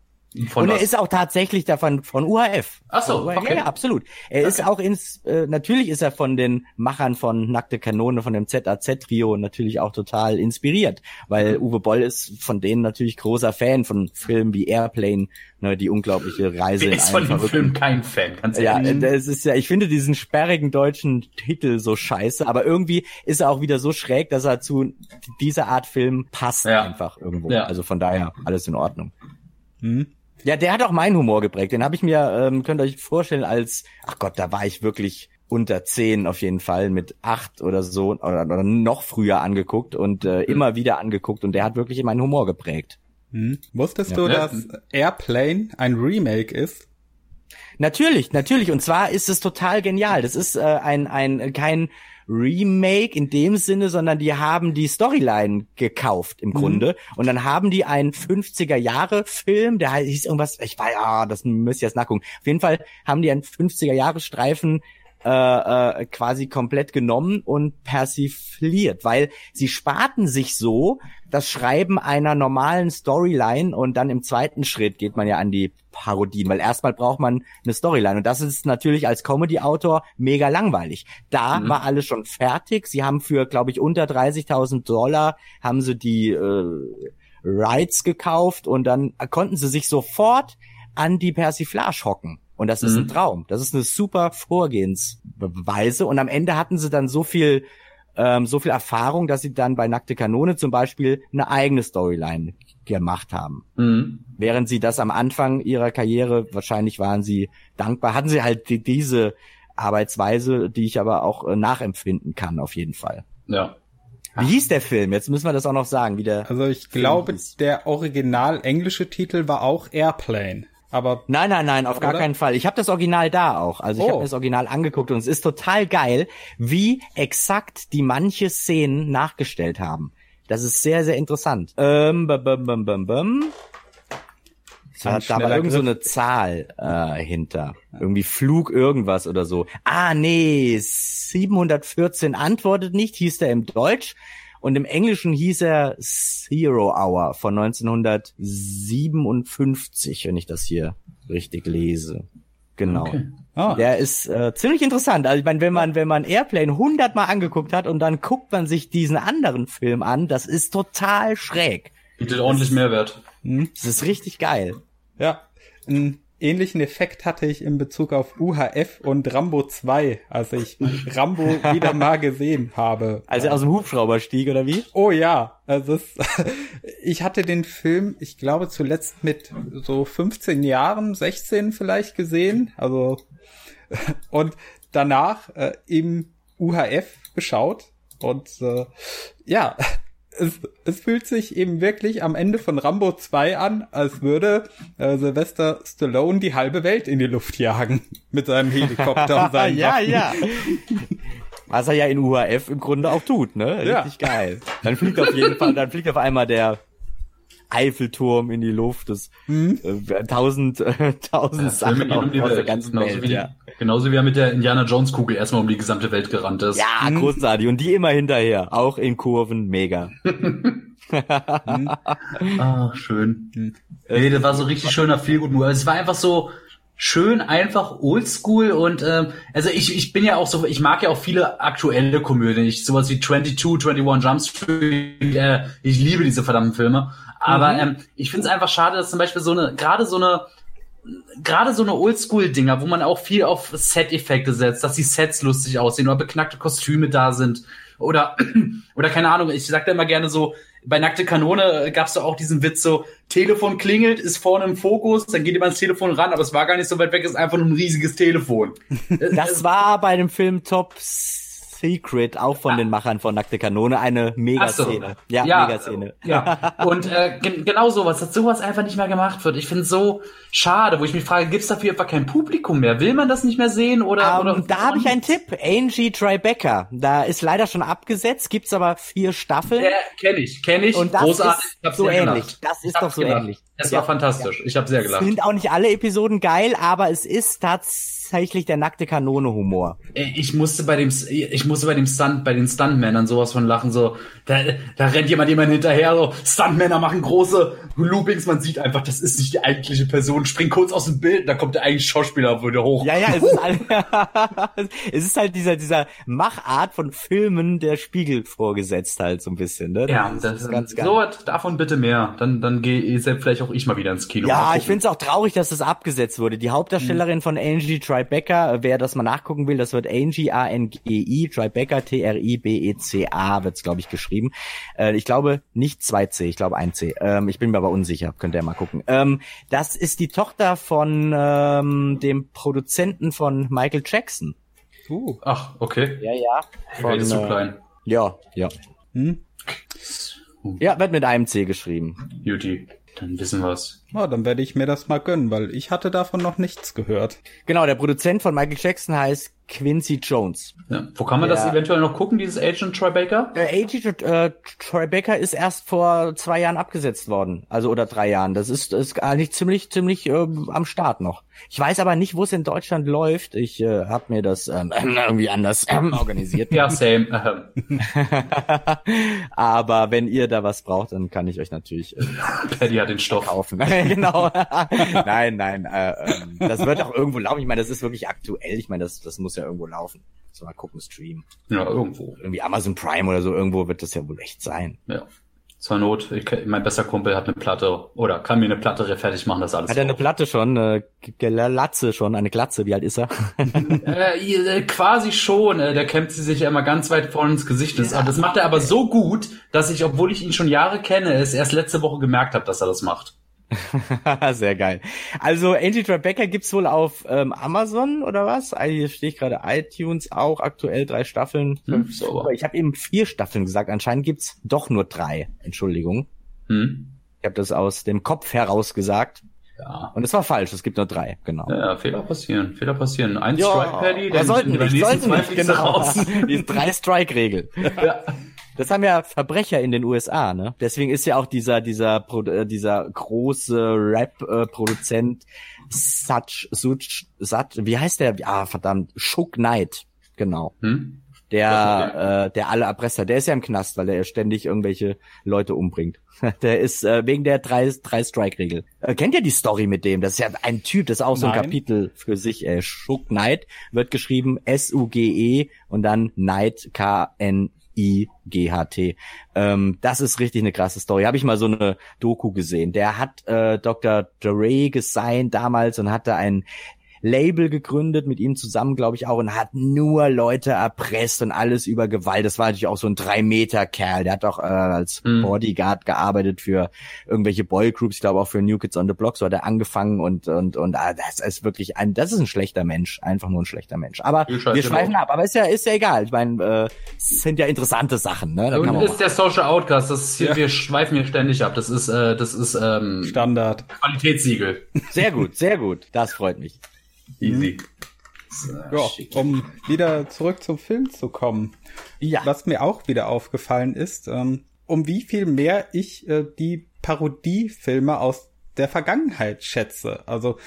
Von und was? er ist auch tatsächlich davon von UHF. Ach so, okay. Ja, absolut. Er okay. ist auch ins, äh, natürlich ist er von den Machern von Nackte Kanone, von dem ZAZ-Trio natürlich auch total inspiriert, weil mhm. Uwe Boll ist von denen natürlich großer Fan von Filmen wie Airplane, ne, die unglaubliche Reise Wer ist von dem Film kein Fan, kannst du Ja, das ist ja, ich finde diesen sperrigen deutschen Titel so scheiße, aber irgendwie ist er auch wieder so schräg, dass er zu dieser Art Film passt ja. einfach irgendwo. Ja. Also von daher alles in Ordnung. Mhm. Ja, der hat auch meinen Humor geprägt. Den habe ich mir, ähm, könnt ihr euch vorstellen, als, ach Gott, da war ich wirklich unter zehn auf jeden Fall, mit acht oder so oder, oder noch früher angeguckt und äh, mhm. immer wieder angeguckt und der hat wirklich meinen Humor geprägt. Hm. Wusstest ja. du, dass Airplane ein Remake ist? Natürlich, natürlich. Und zwar ist es total genial. Das ist äh, ein, ein kein Remake in dem Sinne, sondern die haben die Storyline gekauft im mhm. Grunde. Und dann haben die einen 50er Jahre Film, der hieß irgendwas, ich weiß, ah, das müsst ihr jetzt nachgucken. Auf jeden Fall haben die einen 50er Jahre Streifen äh, äh, quasi komplett genommen und persifliert, weil sie sparten sich so das Schreiben einer normalen Storyline und dann im zweiten Schritt geht man ja an die Parodien, weil erstmal braucht man eine Storyline und das ist natürlich als Comedy-Autor mega langweilig. Da mhm. war alles schon fertig. Sie haben für, glaube ich, unter 30.000 Dollar haben sie die äh, Rights gekauft und dann konnten sie sich sofort an die Persiflage hocken. Und das ist mhm. ein Traum. Das ist eine super Vorgehensweise. Und am Ende hatten sie dann so viel, ähm, so viel Erfahrung, dass sie dann bei Nackte Kanone zum Beispiel eine eigene Storyline gemacht haben. Mhm. Während sie das am Anfang ihrer Karriere, wahrscheinlich waren sie dankbar, hatten sie halt die, diese Arbeitsweise, die ich aber auch äh, nachempfinden kann, auf jeden Fall. Ja. Wie hieß der Film? Jetzt müssen wir das auch noch sagen, wie der Also ich Film glaube, hieß. der original englische Titel war auch Airplane. Aber nein, nein, nein, auf oder? gar keinen Fall. Ich habe das Original da auch. Also ich oh. habe mir das Original angeguckt und es ist total geil, wie exakt die manche Szenen nachgestellt haben. Das ist sehr, sehr interessant. Ähm, bum, bum, bum, bum, bum. Da, da war irgend so eine Zahl äh, hinter. Irgendwie Flug irgendwas oder so. Ah, nee, 714 antwortet nicht, hieß der im Deutsch. Und im Englischen hieß er Zero Hour von 1957, wenn ich das hier richtig lese. Genau. Okay. Ah. Der ist äh, ziemlich interessant. Also ich meine, wenn man wenn man Airplane hundertmal angeguckt hat und dann guckt man sich diesen anderen Film an, das ist total schräg. Bietet ordentlich Mehrwert. Das ist richtig geil. Ja. Ein ähnlichen Effekt hatte ich in Bezug auf UHF und Rambo 2, als ich Rambo wieder mal gesehen habe. Als er aus dem Hubschrauber stieg, oder wie? Oh ja, also es, ich hatte den Film, ich glaube zuletzt mit so 15 Jahren, 16 vielleicht gesehen, also und danach äh, im UHF geschaut und äh, ja, es, es fühlt sich eben wirklich am Ende von Rambo 2 an, als würde äh, Sylvester Stallone die halbe Welt in die Luft jagen mit seinem Helikopter und seinen Ja, Waffen. ja. Was er ja in UHF im Grunde auch tut, ne? Richtig ja. geil. Dann fliegt auf jeden Fall, dann fliegt auf einmal der Eiffelturm in die Luft, das hm? äh, tausend, äh, tausend ja, Sachen aus der ganzen Welt, ja. Genauso wie er mit der Indiana Jones Kugel erstmal um die gesamte Welt gerannt ist. Ja, hm. großartig. Und die immer hinterher. Auch in Kurven. Mega. ah, schön. Hm. Nee, das war so richtig schöner Feelgood Movie. Also es war einfach so schön, einfach oldschool und ähm, also ich, ich bin ja auch so, ich mag ja auch viele aktuelle Komödien. Ich sowas wie 22, 21 Jump Street, äh, ich liebe diese verdammten Filme. Aber mhm. ähm, ich finde es einfach schade, dass zum Beispiel so eine, gerade so eine gerade so eine Oldschool-Dinger, wo man auch viel auf Set-Effekte setzt, dass die Sets lustig aussehen oder beknackte Kostüme da sind. Oder, oder keine Ahnung, ich sag da immer gerne so, bei Nackte Kanone gab's da auch diesen Witz so, Telefon klingelt, ist vorne im Fokus, dann geht jemand ans Telefon ran, aber es war gar nicht so weit weg, ist einfach nur ein riesiges Telefon. Das war bei dem Film Tops Secret, auch von ah. den Machern von Nackte Kanone, eine Megaszene. So. Ja, ja, Megaszene. Ja. Und äh, gen genau sowas, dass sowas einfach nicht mehr gemacht wird. Ich finde so schade, wo ich mich frage, gibt's dafür einfach kein Publikum mehr? Will man das nicht mehr sehen oder? Um, oder da habe ich einen Tipp. Angie Tribeca. Da ist leider schon abgesetzt, gibt's aber vier Staffeln. Ja, kenne ich, kenne ich. Und das Großartig. ist so ähnlich. Das ist doch so gedacht. ähnlich. Es war fantastisch. Ja. Ich habe sehr gelacht. Sind auch nicht alle Episoden geil, aber es ist tatsächlich der nackte Kanone Humor. Ich musste bei dem ich musste bei dem Stunt bei den Stuntmännern sowas von lachen so da, da rennt jemand jemand hinterher so Stuntmänner machen große Loopings, man sieht einfach, das ist nicht die eigentliche Person, springt kurz aus dem Bild, da kommt der eigentliche Schauspieler wieder hoch. Ja, ja, es ist, halt, es ist halt dieser dieser Machart von Filmen der Spiegel vorgesetzt halt so ein bisschen, ne? Ja, das, das ist ganz geil. So was davon bitte mehr. Dann dann gehe vielleicht auch ich mal wieder ins Kino. Ja, ich finde es auch traurig, dass das abgesetzt wurde. Die Hauptdarstellerin hm. von Angie Tribeca, wer das mal nachgucken will, das wird Angie A N G E I Tribeca T R I B E C A wird's glaube ich geschrieben. Äh, ich glaube nicht 2C, ich glaube 1C. Ähm, ich bin mir aber unsicher, könnt ihr mal gucken. Ähm, das ist die Tochter von ähm, dem Produzenten von Michael Jackson. Uh. Ach, okay. Ja, ja. Von, ist so klein. Ja, ja. Hm? Ja, wird mit einem C geschrieben. Juti, dann wissen wir's. Oh, dann werde ich mir das mal gönnen, weil ich hatte davon noch nichts gehört. Genau, der Produzent von Michael Jackson heißt Quincy Jones. Ja. Wo kann man ja. das eventuell noch gucken, dieses Agent Tribeca? Äh, Agent äh, Tribeca ist erst vor zwei Jahren abgesetzt worden. Also oder drei Jahren. Das ist, ist eigentlich ziemlich, ziemlich äh, am Start noch. Ich weiß aber nicht, wo es in Deutschland läuft. Ich äh, habe mir das ähm, irgendwie anders ähm, organisiert. ja, same. aber wenn ihr da was braucht, dann kann ich euch natürlich äh, Paddy hat den Stoff kaufen. genau. nein, nein. Äh, äh, das wird auch irgendwo laufen. Ich meine, das ist wirklich aktuell. Ich meine, das, das muss ja irgendwo laufen. So mal gucken, Stream. Ja, irgendwo. Irgendwie Amazon Prime oder so, irgendwo wird das ja wohl echt sein. Ja. Zur Not, ich, mein bester Kumpel hat eine Platte oder kann mir eine Platte fertig machen, das alles. Hat er eine Platte schon, eine Glatze schon, eine Glatze, wie alt ist er? äh, äh, quasi schon, äh, der kämpft sie sich ja immer ganz weit vorne ins Gesicht. Das, ja. das macht er aber so gut, dass ich, obwohl ich ihn schon Jahre kenne, es erst letzte Woche gemerkt habe, dass er das macht. Sehr geil. Also Angie Tribeca gibt's wohl auf ähm, Amazon oder was? Ah, hier stehe ich gerade iTunes auch aktuell drei Staffeln. Hm, so. Ich habe eben vier Staffeln gesagt. Anscheinend gibt's doch nur drei. Entschuldigung. Hm. Ich habe das aus dem Kopf heraus gesagt. Ja. Und es war falsch, es gibt nur drei, genau. Ja, Fehler passieren, Fehler passieren. Ein ja, Strike Paddy, dann sollten nicht, sollten nicht, genau. Raus. Die drei Strike Regel. Ja. Das haben ja Verbrecher in den USA, ne? Deswegen ist ja auch dieser dieser äh, dieser große Rap-Produzent Such Such Such wie heißt der? Ah, verdammt, Shook Knight, genau. Hm? Der, äh, der alle Erpresser, der ist ja im Knast, weil er ständig irgendwelche Leute umbringt. Der ist äh, wegen der drei, drei Strike-Regel. Äh, kennt ihr die Story mit dem? Das ist ja ein Typ, das ist auch so ein Nein. Kapitel für sich. Äh, Shook Knight wird geschrieben S-U-G-E und dann Knight K-N I-G-H-T. Ähm, das ist richtig eine krasse Story. Habe ich mal so eine Doku gesehen. Der hat äh, Dr. Dre gesigned damals und hatte ein Label gegründet, mit ihm zusammen, glaube ich, auch, und hat nur Leute erpresst und alles über Gewalt. Das war natürlich auch so ein Drei-Meter-Kerl. Der hat auch äh, als mhm. Bodyguard gearbeitet für irgendwelche Boygroups, ich glaube auch für New Kids on the Block, so hat er angefangen und und und ah, das ist wirklich ein, das ist ein schlechter Mensch, einfach nur ein schlechter Mensch. Aber wir schweifen ab, aber ist ja ist ja egal. Ich meine, äh, es sind ja interessante Sachen, ne? Da und ist der Social Outcast, das ist hier, ja. wir schweifen hier ständig ab. Das ist äh, das ist ähm, Standard. Qualitätssiegel. Sehr gut, sehr gut. Das freut mich. Easy. So, ja, um wieder zurück zum Film zu kommen. Ja. Was mir auch wieder aufgefallen ist, ähm, um wie viel mehr ich äh, die Parodiefilme aus der Vergangenheit schätze. Also,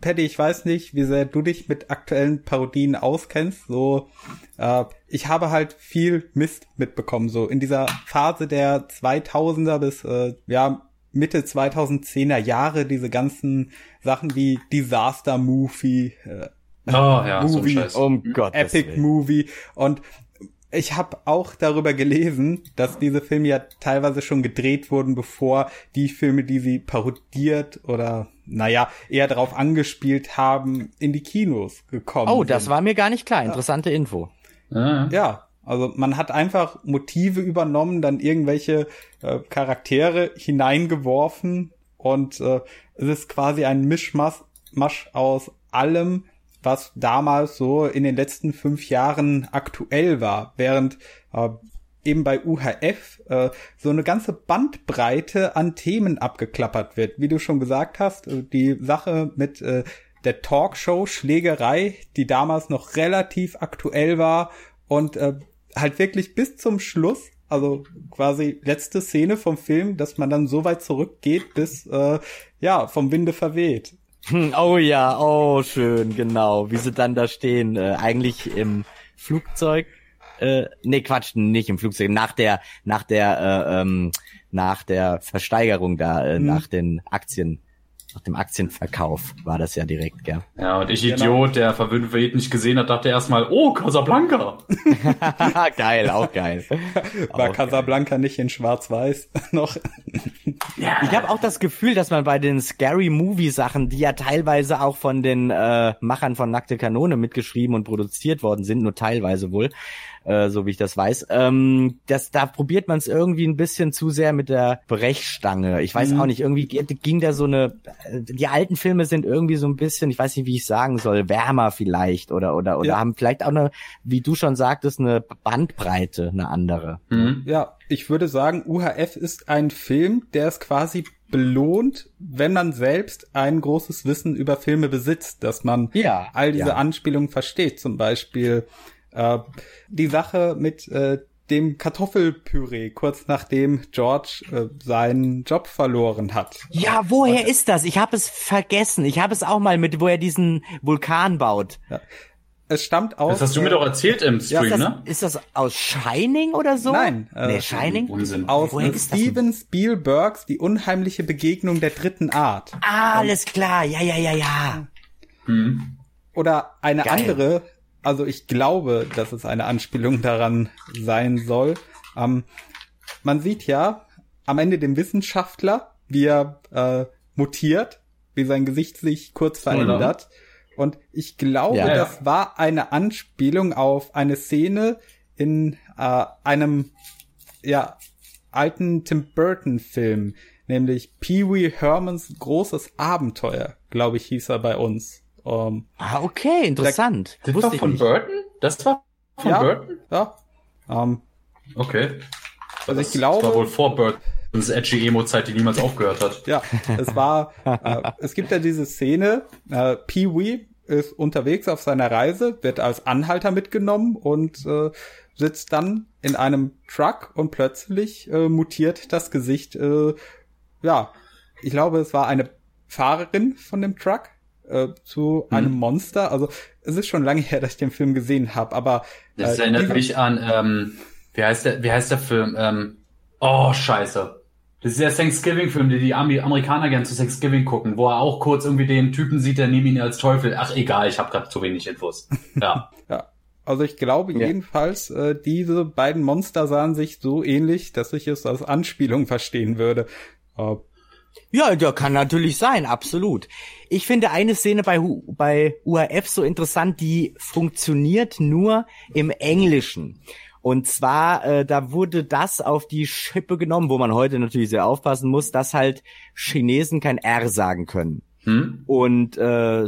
Paddy, ich weiß nicht, wie sehr du dich mit aktuellen Parodien auskennst. So, äh, ich habe halt viel Mist mitbekommen. So in dieser Phase der 2000er bis äh, ja Mitte 2010er Jahre diese ganzen Sachen wie Disaster Movie, äh, oh, ja, Movie, so um Gott, Epic Movie und ich habe auch darüber gelesen, dass diese Filme ja teilweise schon gedreht wurden, bevor die Filme, die sie parodiert oder naja, eher darauf angespielt haben, in die Kinos gekommen Oh, das war mir gar nicht klar. Interessante ja. Info. Ja. Also man hat einfach Motive übernommen, dann irgendwelche äh, Charaktere hineingeworfen und äh, es ist quasi ein Mischmasch aus allem, was damals so in den letzten fünf Jahren aktuell war, während äh, eben bei UHF äh, so eine ganze Bandbreite an Themen abgeklappert wird. Wie du schon gesagt hast, äh, die Sache mit äh, der Talkshow Schlägerei, die damals noch relativ aktuell war und äh, halt wirklich bis zum Schluss Also quasi letzte Szene vom Film, dass man dann so weit zurückgeht, bis äh, ja vom Winde verweht. Hm, oh ja, oh schön, genau. Wie sie dann da stehen, äh, eigentlich im Flugzeug. Äh, nee, Quatsch, nicht im Flugzeug. Nach der, nach der, äh, ähm, nach der Versteigerung da, äh, mhm. nach den Aktien nach dem Aktienverkauf war das ja direkt, gell? Ja, und ich genau. Idiot, der verwöhnte nicht gesehen hat, dachte erstmal, oh, Casablanca. geil, auch geil. War auch Casablanca geil. nicht in schwarz-weiß noch? ja. Ich habe auch das Gefühl, dass man bei den Scary Movie Sachen, die ja teilweise auch von den äh, Machern von Nackte Kanone mitgeschrieben und produziert worden sind, nur teilweise wohl, äh, so wie ich das weiß. Ähm, das, da probiert man es irgendwie ein bisschen zu sehr mit der Brechstange. Ich weiß mhm. auch nicht, irgendwie ging da so eine, äh, die alten Filme sind irgendwie so ein bisschen, ich weiß nicht, wie ich sagen soll, wärmer vielleicht oder oder oder ja. haben vielleicht auch eine, wie du schon sagtest, eine Bandbreite, eine andere. Mhm. Ja, ich würde sagen, UHF ist ein Film, der es quasi belohnt, wenn man selbst ein großes Wissen über Filme besitzt, dass man ja, all diese ja. Anspielungen versteht. Zum Beispiel äh, die Sache mit äh, dem Kartoffelpüree, kurz nachdem George äh, seinen Job verloren hat. Ja, woher Und, ist das? Ich habe es vergessen. Ich habe es auch mal mit, wo er diesen Vulkan baut. Ja. Es stammt aus. Das hast du mir doch erzählt im Stream, ja, ist das, ne? Ist das aus Shining oder so? Nein. Äh, nee, Shining? Unsinn. Aus Woher Steven Spielbergs Die unheimliche Begegnung der dritten Art. Ah, alles klar. Ja, ja, ja, ja. Hm. Oder eine Geil. andere also ich glaube, dass es eine Anspielung daran sein soll. Ähm, man sieht ja am Ende den Wissenschaftler, wie er äh, mutiert, wie sein Gesicht sich kurz verändert. Oder? Und ich glaube, ja, das ja. war eine Anspielung auf eine Szene in äh, einem ja alten Tim Burton Film, nämlich Pee Wee Hermans großes Abenteuer, glaube ich, hieß er bei uns. Um, ah, okay, interessant. Das war von nicht. Burton? Das war von ja, Burton? Ja. Um, okay. Also ich glaube. Das war wohl vor Burton. Das ist edgy Emo-Zeit, die niemals aufgehört hat. Ja, es war, äh, es gibt ja diese Szene, äh, Pee-wee ist unterwegs auf seiner Reise, wird als Anhalter mitgenommen und äh, sitzt dann in einem Truck und plötzlich äh, mutiert das Gesicht, äh, ja, ich glaube, es war eine Fahrerin von dem Truck, äh, zu hm. einem Monster. Also es ist schon lange her, dass ich den Film gesehen habe, aber äh, das erinnert mich an ähm, wie heißt der wie heißt der Film? Ähm, oh Scheiße. Das ist der Thanksgiving-Film, den die Amerikaner gern zu Thanksgiving gucken, wo er auch kurz irgendwie den Typen sieht, der neben ihn als Teufel. Ach egal, ich habe gerade zu wenig Infos. Ja. ja. Also ich glaube ja. jedenfalls, äh, diese beiden Monster sahen sich so ähnlich, dass ich es als Anspielung verstehen würde. Äh, ja, der kann natürlich sein, absolut. Ich finde eine Szene bei, bei UAF so interessant, die funktioniert nur im Englischen. Und zwar, äh, da wurde das auf die Schippe genommen, wo man heute natürlich sehr aufpassen muss, dass halt Chinesen kein R sagen können. Hm? Und äh,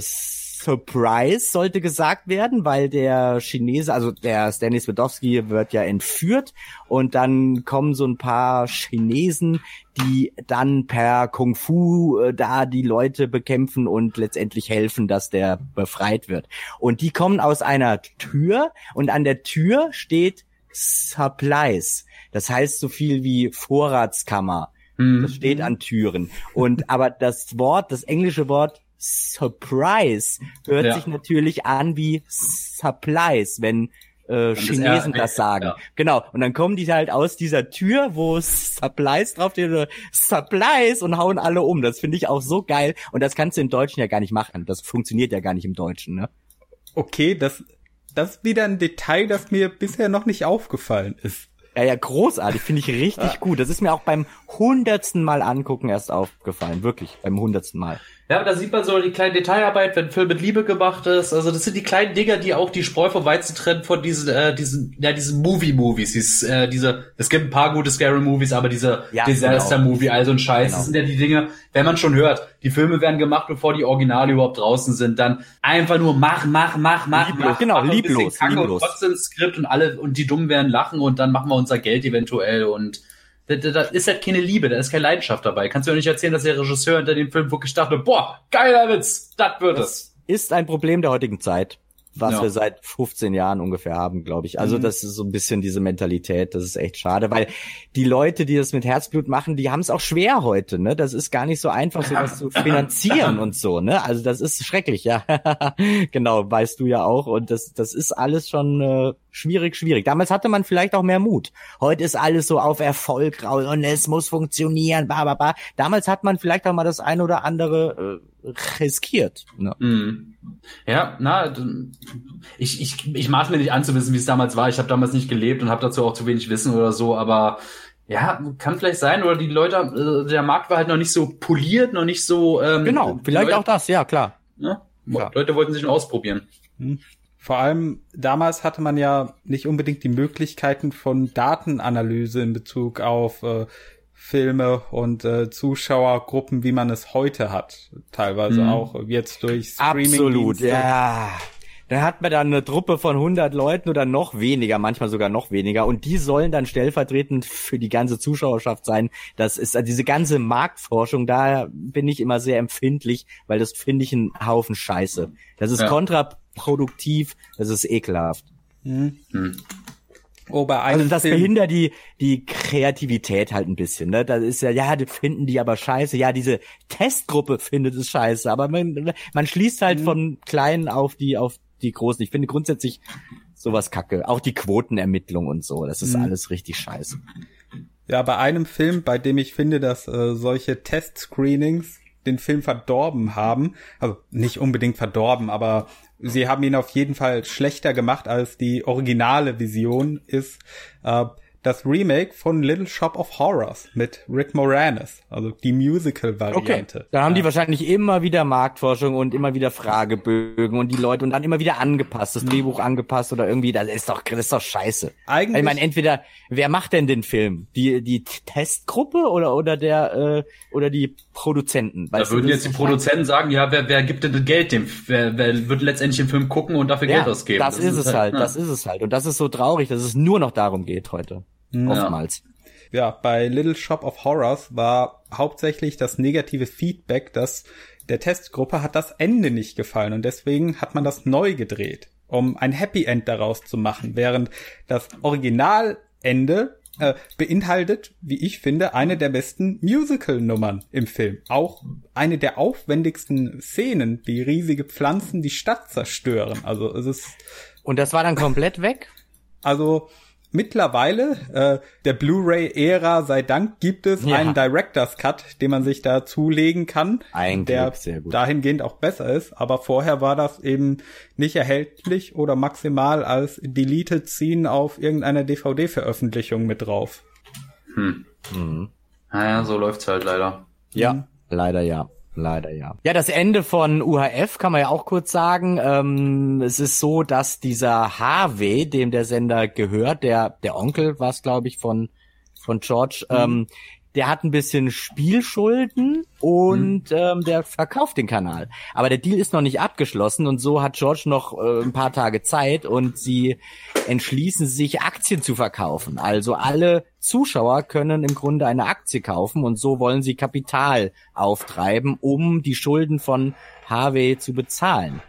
Surprise sollte gesagt werden, weil der Chinese, also der Stanley Svedowski wird ja entführt und dann kommen so ein paar Chinesen, die dann per Kung Fu äh, da die Leute bekämpfen und letztendlich helfen, dass der befreit wird. Und die kommen aus einer Tür und an der Tür steht Supplies. Das heißt so viel wie Vorratskammer. Mhm. Das steht an Türen. Und aber das Wort, das englische Wort Surprise hört ja. sich natürlich an wie Supplies, wenn äh, Chinesen das, das sagen. Ja. Genau. Und dann kommen die halt aus dieser Tür, wo Supplies draufsteht, Supplies und hauen alle um. Das finde ich auch so geil. Und das kannst du im Deutschen ja gar nicht machen. Das funktioniert ja gar nicht im Deutschen, ne? Okay, das, das ist wieder ein Detail, das mir bisher noch nicht aufgefallen ist. Ja, ja, großartig, finde ich richtig gut. Das ist mir auch beim hundertsten Mal angucken erst aufgefallen, wirklich, beim hundertsten Mal. Ja, aber da sieht man so die kleine Detailarbeit, wenn ein Film mit Liebe gemacht ist. Also das sind die kleinen Dinger, die auch die Spreu vom Weizen trennen von diesen, äh, diesen, ja, diesen Movie-Movies. Dies, äh, diese, es gibt ein paar gute Scary-Movies, aber diese ja, Disaster-Movie, genau. also ein Scheiß, genau. das sind ja die Dinge, wenn man schon hört, die Filme werden gemacht, bevor die Originale überhaupt draußen sind, dann einfach nur mach, mach, mach, mach, lieblos, mach. Genau, mach lieblos, lieblos. Und trotzdem Skript und alle, und die Dummen werden lachen und dann machen wir unser Geld eventuell und da, da, da ist halt keine Liebe, da ist keine Leidenschaft dabei. Kannst du ja nicht erzählen, dass der Regisseur hinter dem Film wirklich dachte, boah, geiler Witz, das wird es. Ist ein Problem der heutigen Zeit. Was Ja. wir seit 15 Jahren ungefähr haben, glaube ich. Also Mhm. das ist so ein bisschen diese Mentalität, das ist echt schade, weil die Leute, die das mit Herzblut machen, die haben es auch schwer heute, ne? Das ist gar nicht so einfach, sowas zu finanzieren und so, ne? Also das ist schrecklich, ja. genau, weißt du ja auch. Und das, das ist alles schon äh, schwierig, schwierig. Damals hatte man vielleicht auch mehr Mut. Heute ist alles so auf Erfolg raus und es muss funktionieren, ba, ba, ba. Damals hat man vielleicht auch mal das ein oder andere äh, riskiert. Ne? Mhm. Ja, na, ich, ich, ich maß mir nicht an zu wissen, wie es damals war. Ich habe damals nicht gelebt und habe dazu auch zu wenig Wissen oder so, aber ja, kann vielleicht sein, oder die Leute, äh, der Markt war halt noch nicht so poliert, noch nicht so. Ähm, Genau, vielleicht Leute, auch das, ja klar. Ja. Leute wollten sich nur ausprobieren. Vor allem damals hatte man ja nicht unbedingt die Möglichkeiten von Datenanalyse in Bezug auf äh, Filme und äh, Zuschauergruppen, wie man es heute hat. Teilweise Mhm. auch jetzt durch Streaming. Absolut, ja. Da hat man dann eine Truppe von 100 Leuten oder noch weniger, manchmal sogar noch weniger. Und die sollen dann stellvertretend für die ganze Zuschauerschaft sein. Das ist also diese ganze Marktforschung, da bin ich immer sehr empfindlich, weil das finde ich ein Haufen Scheiße. Das ist Ja. kontraproduktiv, das ist ekelhaft. Mhm. Hm. Oh, bei einem Also das Film, behindert die, die Kreativität halt ein bisschen, ne? Das ist ja, ja, die finden die aber scheiße. Ja, diese Testgruppe findet es scheiße, aber man, man schließt halt Mhm. von kleinen auf die, auf die großen. Ich finde grundsätzlich sowas kacke. Auch die Quotenermittlung und so. Das ist Mhm. alles richtig scheiße. ja, bei einem Film, bei dem ich finde, dass äh, solche Test-Screenings den Film verdorben haben, also nicht unbedingt verdorben, aber sie haben ihn auf jeden Fall schlechter gemacht, als die originale Vision ist, äh, das Remake von Little Shop of Horrors mit Rick Moranis, also die Musical-Variante. Da haben die Ja. wahrscheinlich immer wieder Marktforschung und immer wieder Fragebögen und die Leute und dann immer wieder angepasst, das Drehbuch angepasst oder irgendwie, das ist doch, das ist doch scheiße. Eigentlich, Ich meine, entweder, wer macht denn den Film? Die, die Testgruppe oder, oder der, äh, oder die Produzenten? Da Weißt du, würden das jetzt die Produzenten sagen, ja, wer, wer gibt denn das Geld dem? Wer, wer wird letztendlich den Film gucken und dafür ja, Geld ausgeben? Das, ist es halt, ja. das ist es halt. Und das ist so traurig, dass es nur noch darum geht heute. Oftmals. ja, bei Little Shop of Horrors war hauptsächlich das negative Feedback, dass der Testgruppe hat das Ende nicht gefallen und deswegen hat man das neu gedreht, um ein Happy End daraus zu machen, während das Originalende äh, beinhaltet, wie ich finde, eine der besten Musical-Nummern im Film. Auch eine der aufwendigsten Szenen, wie riesige Pflanzen die Stadt zerstören. Also es ist Und das war dann komplett weg? also mittlerweile, äh, der Blu-ray-Ära sei Dank, gibt es Ja. einen Director's Cut, den man sich da zulegen kann, Ein der Glück, sehr gut. dahingehend auch besser ist. Aber vorher war das eben nicht erhältlich oder maximal als Deleted Scene auf irgendeiner DVD-Veröffentlichung mit drauf. Naja, so läuft's halt leider. Ja, leider ja. Leider ja. Ja, das Ende von UHF kann man ja auch kurz sagen. Ähm, es ist so, dass dieser Harvey, dem der Sender gehört, der der Onkel war es, glaube ich, von von George, ähm, der hat ein bisschen Spielschulden und ähm, der verkauft den Kanal. Aber der Deal ist noch nicht abgeschlossen und so hat George noch äh, ein paar Tage Zeit und sie entschließen sich, Aktien zu verkaufen. Also alle Zuschauer können im Grunde eine Aktie kaufen und so wollen sie Kapital auftreiben, um die Schulden von Harvey zu bezahlen.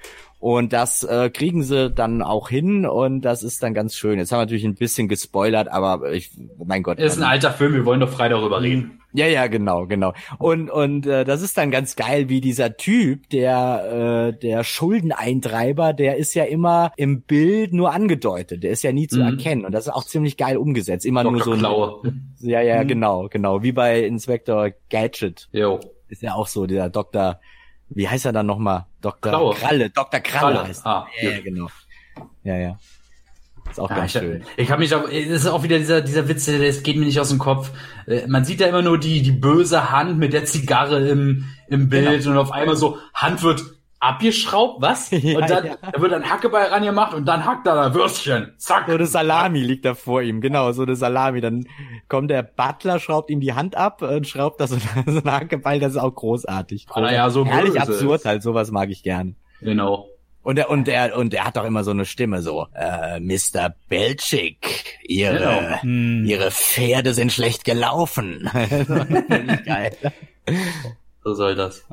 Und das äh, kriegen sie dann auch hin und das ist dann ganz schön. Jetzt haben wir natürlich ein bisschen gespoilert, aber ich, mein Gott. Ist ein alter Film, wir wollen doch frei darüber reden. Ja, ja, genau, genau. Und und äh, das ist dann ganz geil, wie dieser Typ, der äh, der Schuldeneintreiber, der ist ja immer im Bild nur angedeutet, der ist ja nie zu Mhm. erkennen und das ist auch ziemlich geil umgesetzt, immer nur so Dr. ein, Klaue. Ja, ja, genau, genau, wie bei Inspector Gadget Jo. ist ja auch so der Doktor, wie heißt er dann nochmal? Dr. Klaue. Kralle, Dr. Kralle, Kralle, heißt ah, er. Ja, ja, gut. genau. Ja, ja. Ist auch Ja, ganz ich, schön. ich habe mich auch, das ist auch wieder dieser, dieser Witz, das geht mir nicht aus dem Kopf. Äh, Man sieht ja immer nur die, die böse Hand mit der Zigarre im, im Bild Genau. und auf einmal so, Hand wird abgeschraubt, was? Ja, und dann ja. da wird ein Hackeball rangemacht und dann hackt er da Würstchen. Zack. So eine Salami liegt da vor ihm, genau, so eine Salami. Dann kommt der Butler, schraubt ihm die Hand ab und schraubt da so, so einen Hackeball, das ist auch großartig. Ah, ja, so Herrlich absurd ist. halt, sowas mag ich gern. Genau. Und er, und er, und er hat doch immer so eine Stimme, so, äh, Mr. Belchik, ihre, Genau. Hm. ihre Pferde sind schlecht gelaufen. Geil. So soll das.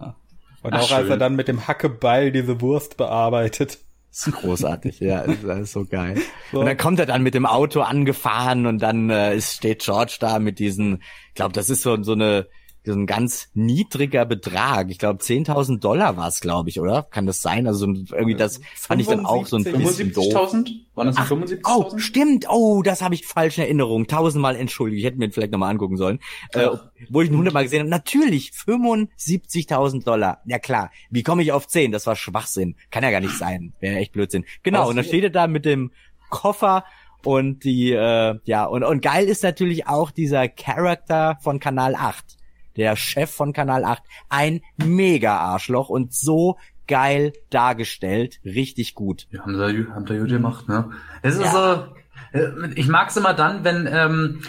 Und Ach, auch als er schön. dann mit dem Hackebeil diese Wurst bearbeitet. Das ist großartig, ja, das ist so geil. So. Und dann kommt er dann mit dem Auto angefahren und dann äh, steht George da mit diesen, ich glaube, das ist so, so eine so ein ganz niedriger Betrag. Ich glaube 10.000 Dollar war es, glaube ich, oder? Kann das sein? Also irgendwie das fand ich dann auch so ein bisschen doof. 75.000? Waren das 75.000? Oh, stimmt. Oh, das habe ich falsch in Erinnerung. Tausendmal entschuldigt. Ich hätte mir vielleicht nochmal angucken sollen. Äh, wo ich ihn hundertmal gesehen habe. Natürlich, 75.000 Dollar. Ja klar. Wie komme ich auf 10? Das war Schwachsinn. Kann ja gar nicht sein. Wäre echt Blödsinn. Genau, und dann steht er da mit dem Koffer und die, äh, ja, und, und geil ist natürlich auch dieser Charakter von Kanal 8 der Chef von Kanal 8, ein Mega-Arschloch und so geil dargestellt. Richtig gut. Ja, haben sie, haben sie gut gemacht, ne? Es ist ja. so, äh, ich mag's immer dann, wenn, ähm,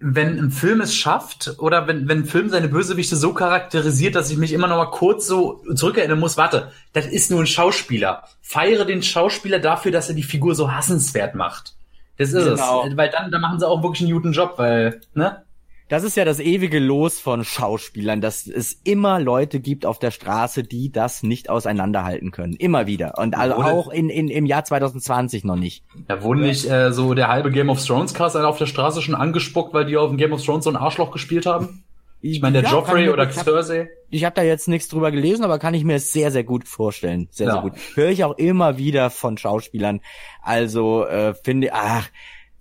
wenn ein Film es schafft oder wenn, wenn ein Film seine Bösewichte so charakterisiert, dass ich mich immer noch mal kurz so zurückerinnern muss, warte, das ist nur ein Schauspieler. Feiere den Schauspieler dafür, dass er die Figur so hassenswert macht. Das ist genau. es. Weil dann, dann machen sie auch wirklich einen guten Job, weil, ne? Das ist ja das ewige Los von Schauspielern, dass es immer Leute gibt auf der Straße, die das nicht auseinanderhalten können. Immer wieder. Und also auch in, in, im Jahr 2020 noch nicht. Da wurde nicht äh, so der halbe Game of Thrones Cast auf der Straße schon angespuckt, weil die auf dem Game of Thrones so ein Arschloch gespielt haben? Ich meine, der ja, Joffrey oder Cersei. Ich habe da jetzt nichts drüber gelesen, aber kann ich mir sehr, sehr gut vorstellen. Sehr, ja. sehr gut. Höre ich auch immer wieder von Schauspielern. Also äh, finde, ach,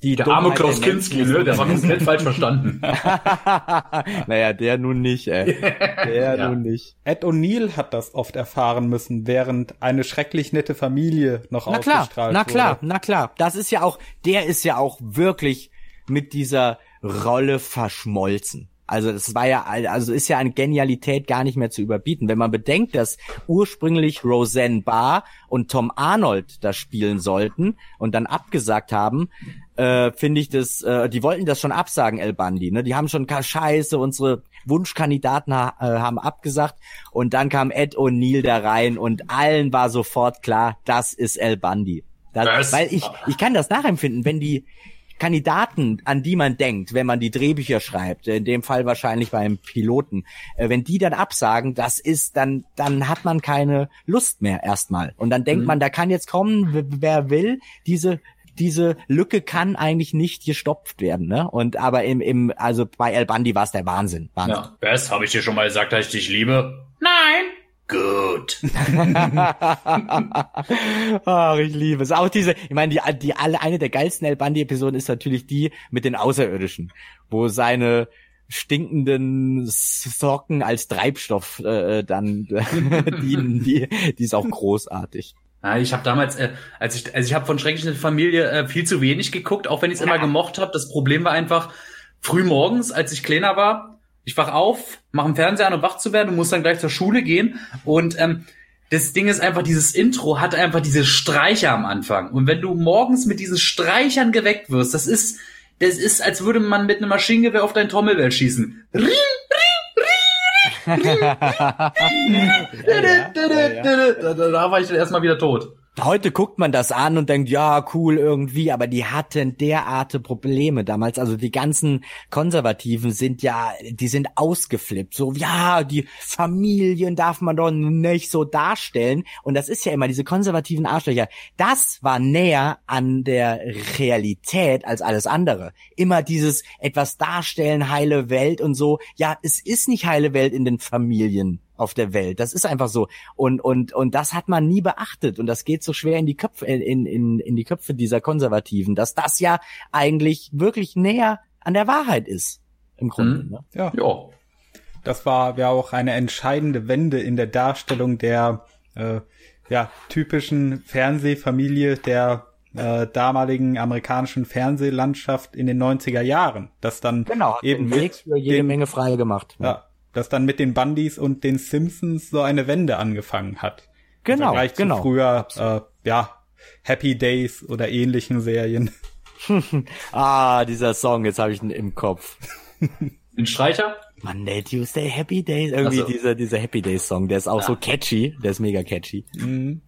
die der arme Klaus Kinski, ne? Der war komplett falsch verstanden. naja, der nun nicht, ey. Der ja. nun nicht. Ed O'Neill hat das oft erfahren müssen, während eine schrecklich nette Familie noch na ausgestrahlt klar, Na klar, wurde. na klar. Das ist ja auch, der ist ja auch wirklich mit dieser Rolle verschmolzen. Also das war ja, also ist ja eine Genialität gar nicht mehr zu überbieten. Wenn man bedenkt, dass ursprünglich Roseanne Barr und Tom Arnold das spielen sollten und dann abgesagt haben, äh, finde ich das, äh, die wollten das schon absagen, El Bandi. Ne? Die haben schon Scheiße, unsere Wunschkandidaten ha äh, haben abgesagt und dann kam Ed O'Neill da rein und allen war sofort klar, das ist El Bandi. Das, weil ich, ich kann das nachempfinden, wenn die, Kandidaten, an die man denkt, wenn man die Drehbücher schreibt, in dem Fall wahrscheinlich beim Piloten, äh, wenn die dann absagen, das ist dann, dann hat man keine Lust mehr erstmal. Und dann denkt mhm. man, da kann jetzt kommen, wer will, diese diese Lücke kann eigentlich nicht gestopft werden, ne? Und aber im, im also bei El Bandi war es der Wahnsinn. Wahnsinn. Ja. Bess, habe ich dir schon mal gesagt, dass ich dich liebe? Nein. Gut. Ach, ich liebe es. Auch diese, ich meine, die, die alle, eine der geilsten El Bandi-Episoden ist natürlich die mit den Außerirdischen, wo seine stinkenden Socken als Treibstoff äh, dann dienen, die, die ist auch großartig. Ja, ich habe damals, äh, als ich, also ich habe von Schreckliche Familie äh, viel zu wenig geguckt, auch wenn ich es ja. immer gemocht habe. Das Problem war einfach, früh morgens, als ich kleiner war, ich wach auf, mache einen Fernseher an, um wach zu werden und muss dann gleich zur Schule gehen. Und ähm, das Ding ist einfach, dieses Intro hat einfach diese Streicher am Anfang. Und wenn du morgens mit diesen Streichern geweckt wirst, das ist, das ist, als würde man mit einem Maschinengewehr auf dein Trommelbell schießen. Ring, ring, ring, ring, Da war ich dann erstmal wieder tot. Heute guckt man das an und denkt, ja, cool irgendwie, aber die hatten derarte Probleme damals. Also die ganzen Konservativen sind ja, die sind ausgeflippt. So, ja, die Familien darf man doch nicht so darstellen. Und das ist ja immer diese konservativen Arschlöcher. Das war näher an der Realität als alles andere. Immer dieses etwas darstellen, heile Welt und so. Ja, es ist nicht heile Welt in den Familien auf der Welt. Das ist einfach so. Und, und, und das hat man nie beachtet. Und das geht so schwer in die Köpfe, in, in, in die Köpfe dieser Konservativen, dass das ja eigentlich wirklich näher an der Wahrheit ist. Im Grunde. Mhm. Ne? Ja. ja. Das war ja auch eine entscheidende Wende in der Darstellung der äh, ja, typischen Fernsehfamilie der äh, damaligen amerikanischen Fernsehlandschaft in den 90er Jahren. Das dann genau, eben Weg für jede den, Menge frei gemacht. Ne? Ja, dass dann mit den Bundys und den Simpsons so eine Wende angefangen hat. Genau, Im Vergleich genau. Zu früher, äh, ja, Happy Days oder ähnlichen Serien. ah, dieser Song, jetzt habe ich ihn im Kopf. Den Streicher? Monday, Tuesday, Happy Days. Irgendwie so. dieser, dieser Happy Days Song, der ist auch ja. so catchy. Der ist mega catchy. Mhm.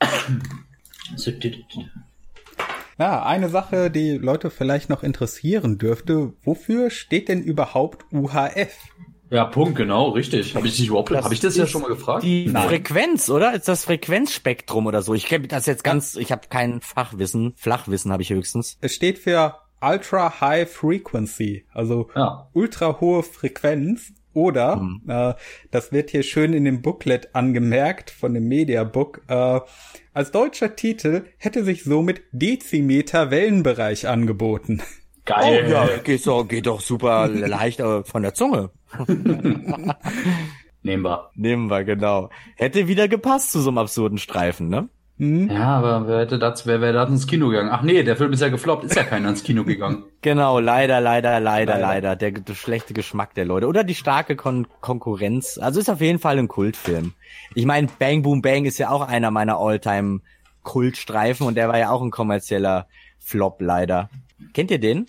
Ja, eine Sache, die Leute vielleicht noch interessieren dürfte. Wofür steht denn überhaupt UHF? Ja, Punkt, genau, richtig. Habe ich dich überhaupt, Das habe ich das ja schon mal gefragt? Die Nein. Frequenz, oder? Ist das Frequenzspektrum oder so? Ich kenne das jetzt ganz, ich habe kein Fachwissen, Flachwissen habe ich höchstens. Es steht für Ultra High Frequency, also Ja. ultra hohe Frequenz. Oder, äh, das wird hier schön in dem Booklet angemerkt von dem Mediabook, äh, als deutscher Titel hätte sich somit Dezimeter Wellenbereich angeboten. Geil. Oh ja, geht doch, geht doch super leicht von der Zunge. Nehmen wir. Nehmen wir, genau. Hätte wieder gepasst zu so einem absurden Streifen, ne? Ja, aber wer hätte das, wer wäre da ins Kino gegangen? Ach nee, der Film ist ja gefloppt, ist ja keiner ins Kino gegangen. Genau, leider, leider, leider, Leider. leider. Der, der schlechte Geschmack der Leute. Oder die starke Kon Konkurrenz. Also ist auf jeden Fall ein Kultfilm. Ich meine, Bang Boom Bang ist ja auch einer meiner Alltime Kultstreifen und der war ja auch ein kommerzieller Flop leider. Kennt ihr den?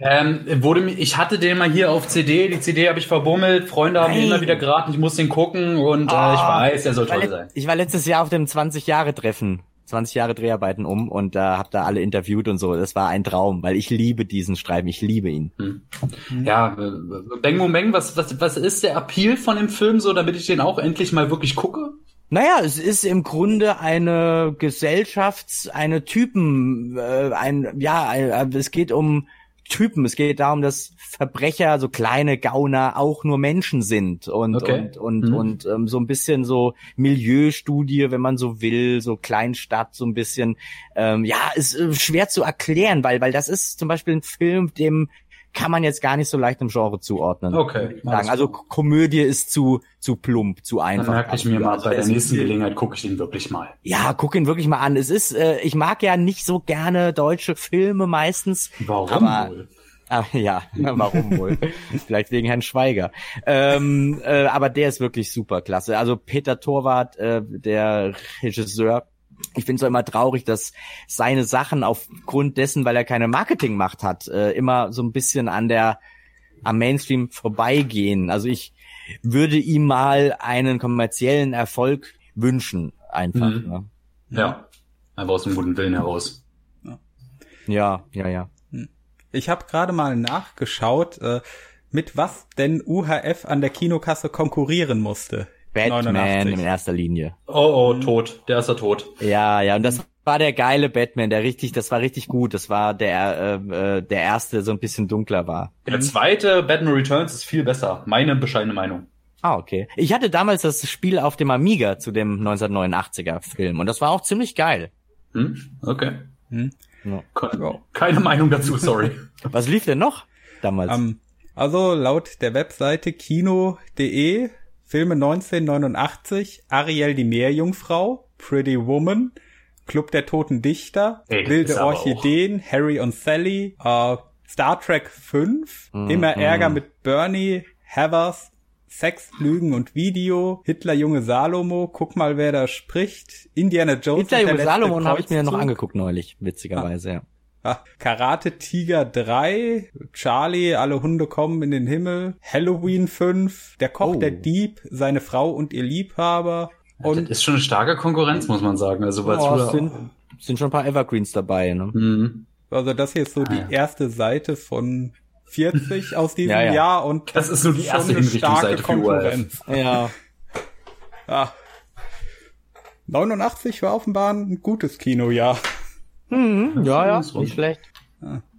Ähm, wurde mir, ich hatte den mal hier auf CD, die CD habe ich verbummelt, Freunde haben Nein. immer wieder geraten, ich muss den gucken und äh, ich weiß, der soll toll sein. ich war letztes Jahr auf dem 20 Jahre Treffen. 20 Jahre Dreharbeiten um und da hab da alle interviewt und so. Das war ein Traum, weil ich liebe diesen Streifen, ich liebe ihn. Ja, äh, Bang Boom Bang, was, was, was ist der Appeal von dem Film so, damit ich den auch endlich mal wirklich gucke? Naja, es ist im Grunde eine Gesellschafts-, eine Typen, äh, ein, ja, ein, äh, es geht um Typen. Es geht darum, dass Verbrecher, so kleine Gauner, auch nur Menschen sind und Okay. und und, Mhm. und ähm, so ein bisschen so Milieustudie, wenn man so will, so Kleinstadt, so ein bisschen. Ähm, ja, ist äh, schwer zu erklären, weil weil das ist zum Beispiel ein Film, dem kann man jetzt gar nicht so leicht im Genre zuordnen. Okay. Also Komödie ist zu zu plump, zu Dann einfach. merke ich mir dafür. mal, Also bei der nächsten Gelegenheit gucke ich den wirklich mal. ja, guck ihn wirklich mal an. Es ist, äh, ich mag ja nicht so gerne deutsche Filme meistens. Warum Aber, wohl? Ah, ja, warum wohl? Vielleicht wegen Herrn Schweiger. Ähm, äh, aber der ist wirklich super klasse. Also Peter Torwart, äh, der Regisseur, ich finde es immer traurig, dass seine Sachen aufgrund dessen, weil er keine Marketingmacht hat, äh, immer so ein bisschen an der am Mainstream vorbeigehen. Also ich würde ihm mal einen kommerziellen Erfolg wünschen, einfach. Mhm. Ne? Ja, einfach aus einem guten Willen heraus. Ja, ja, ja. Ich habe gerade mal nachgeschaut, äh, mit was denn UHF an der Kinokasse konkurrieren musste. Batman 89. in erster Linie. Oh, oh, tot. Der ist ja tot. Ja, ja, und das war der geile Batman, der richtig, das war richtig gut. Das war der, äh, äh, der erste, so ein bisschen dunkler war. Der zweite Batman Returns ist viel besser. Meine bescheidene Meinung. Ah, okay. Ich hatte damals das Spiel auf dem Amiga zu dem 1989er Film und das war auch ziemlich geil. Hm? Okay. Hm. Ja. Keine Meinung dazu, sorry. Was lief denn noch damals? Ähm, also laut der Webseite kino.de Filme 1989, Ariel die Meerjungfrau, Pretty Woman, Club der Toten Dichter, Ey, Wilde Orchideen, Harry und Sally, äh, Star Trek 5, Mhm. Immer Ärger mit Bernie, Havers, Sex, Lügen und Video, Hitler Junge Salomo, guck mal wer da spricht, Indiana Jones Hitler letzte Salomon habe ich mir noch angeguckt neulich, witzigerweise, ja. Ah, Karate Tiger 3, Charlie, alle Hunde kommen in den Himmel, Halloween 5, Der Koch, Oh. der Dieb, seine Frau und ihr Liebhaber Und das ist schon eine starke Konkurrenz, muss man sagen. Also, weil Oh, sind, sind schon ein paar Evergreens dabei, ne? Hm. also das hier ist so die Ah, erste Seite von 40 aus diesem Ja, ja. Jahr und Das ist nur die erste eine Hinrichtungsseite starke für. Konkurrenz. Ja. Ah. 89 war offenbar ein gutes Kinojahr. Hm, ja, ja, nicht schlecht.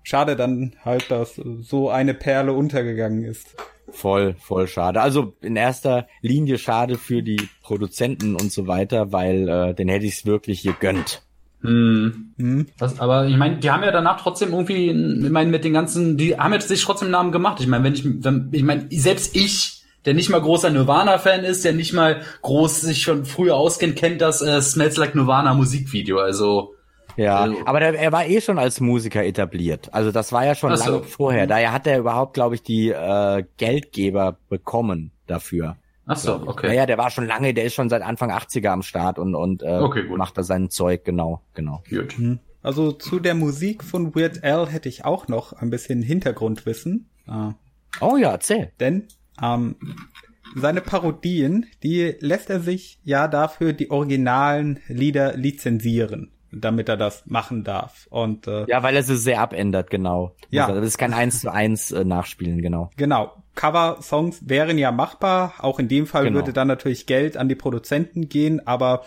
Schade dann halt, dass so eine Perle untergegangen ist. Voll, voll schade. Also in erster Linie schade für die Produzenten und so weiter, weil äh, den hätte ich es wirklich gegönnt. Hm. Hm? Das, aber ich meine, die haben ja danach trotzdem irgendwie, ich meine, mit den ganzen, die haben jetzt sich trotzdem Namen gemacht. Ich meine, wenn ich, wenn, ich meine, selbst ich, der nicht mal großer Nirvana-Fan ist, der nicht mal groß sich schon früher auskennt, kennt das äh, Smells Like Nirvana Musikvideo. Also Ja, Also- aber der, er war eh schon als Musiker etabliert. Also das war ja schon so. lange vorher. Daher hat er überhaupt, glaube ich, die äh, Geldgeber bekommen dafür. ach so, okay. Naja, der war schon lange, der ist schon seit Anfang 80er am Start und, und äh, Okay, gut. macht da sein Zeug, genau, genau. Gut. Also zu der Musik von Weird Al hätte ich auch noch ein bisschen Hintergrundwissen. Ah. Oh ja, erzähl. Denn ähm, seine Parodien, die lässt er sich ja dafür die originalen Lieder lizenzieren. Damit er das machen darf. Und äh, ja, weil er sie sehr abändert, genau. Ja. Das ist kein eins zu eins äh, Nachspielen, genau. Genau. Cover-Songs wären ja machbar. Auch in dem Fall Genau. würde dann natürlich Geld an die Produzenten gehen, aber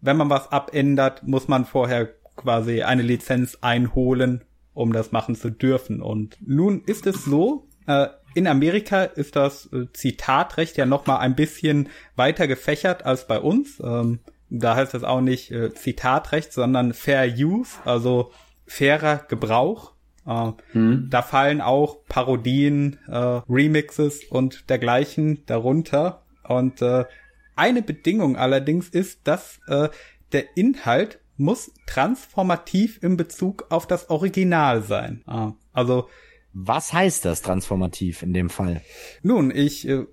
wenn man was abändert, muss man vorher quasi eine Lizenz einholen, um das machen zu dürfen. Und nun ist es so, äh, in Amerika ist das äh, Zitatrecht ja noch mal ein bisschen weiter gefächert als bei uns. Ähm, da heißt es auch nicht äh, Zitatrecht, sondern Fair Use, also fairer Gebrauch. Äh, Da fallen auch Parodien, äh, Remixes und dergleichen darunter. Und äh, eine Bedingung allerdings ist, dass äh, der Inhalt muss transformativ in Bezug auf das Original sein. Ah, also Was heißt das transformativ in dem Fall? nun, ich, äh,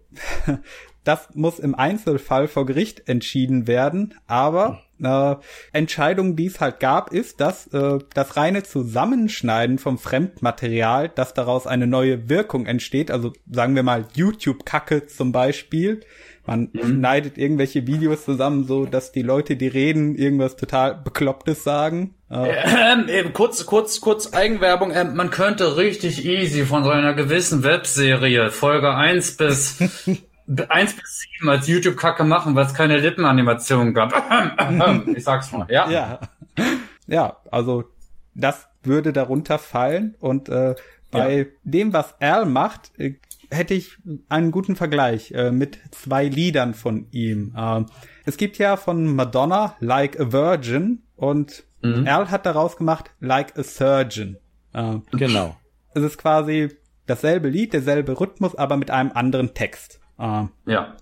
das muss im Einzelfall vor Gericht entschieden werden, aber äh, Entscheidung, die es halt gab, ist, dass äh, das reine Zusammenschneiden vom Fremdmaterial, dass daraus eine neue Wirkung entsteht, also sagen wir mal YouTube-Kacke zum Beispiel, man schneidet irgendwelche Videos zusammen, so dass die Leute, die reden, irgendwas total Beklopptes sagen. Äh, Ähm, eben kurz, kurz, kurz Eigenwerbung. Ähm, man könnte richtig easy von so einer gewissen Webserie Folge 1 bis 1 bis 7 als YouTube-Kacke machen, weil es keine Lippenanimation gab. ich sag's mal, ja. Ja. Ja, also das würde darunter fallen und äh, bei dem, was Al macht, äh, hätte ich einen guten Vergleich äh, mit zwei Liedern von ihm. Ähm, es gibt ja von Madonna Like a Virgin und Al hat daraus gemacht Like a Surgeon. Äh, Genau. es ist quasi dasselbe Lied, derselbe Rhythmus, aber mit einem anderen Text. Äh, Ja.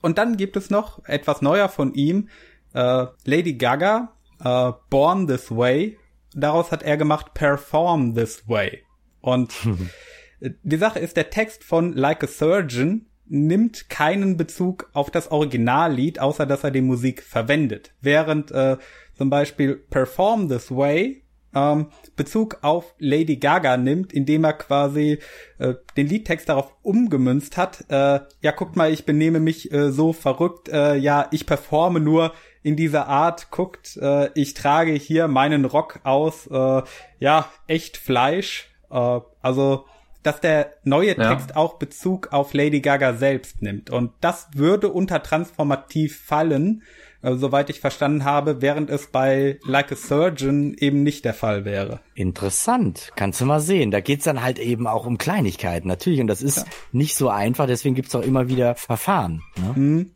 und dann gibt es noch etwas neuer von ihm, äh, Lady Gaga, äh, Born This Way. Daraus hat er gemacht Perform This Way. Und die Sache ist, der Text von Like a Surgeon nimmt keinen Bezug auf das Originallied, außer dass er die Musik verwendet. Während äh, zum Beispiel Perform This Way ähm, Bezug auf Lady Gaga nimmt, indem er quasi äh, den Liedtext darauf umgemünzt hat. Äh, ja, guckt mal, ich benehme mich äh, so verrückt. Äh, ja, ich performe nur in dieser Art. Guckt, äh, ich trage hier meinen Rock aus. Äh, ja, echt Fleisch. Äh, also, dass der neue Ja. Text auch Bezug auf Lady Gaga selbst nimmt. Und das würde unter transformativ fallen, äh, soweit ich verstanden habe, während es bei Like a Surgeon eben nicht der Fall wäre. Interessant, kannst du mal sehen. Da geht's dann halt eben auch um Kleinigkeiten, natürlich. Und das ist nicht so einfach, deswegen gibt's auch immer wieder Verfahren. Ne?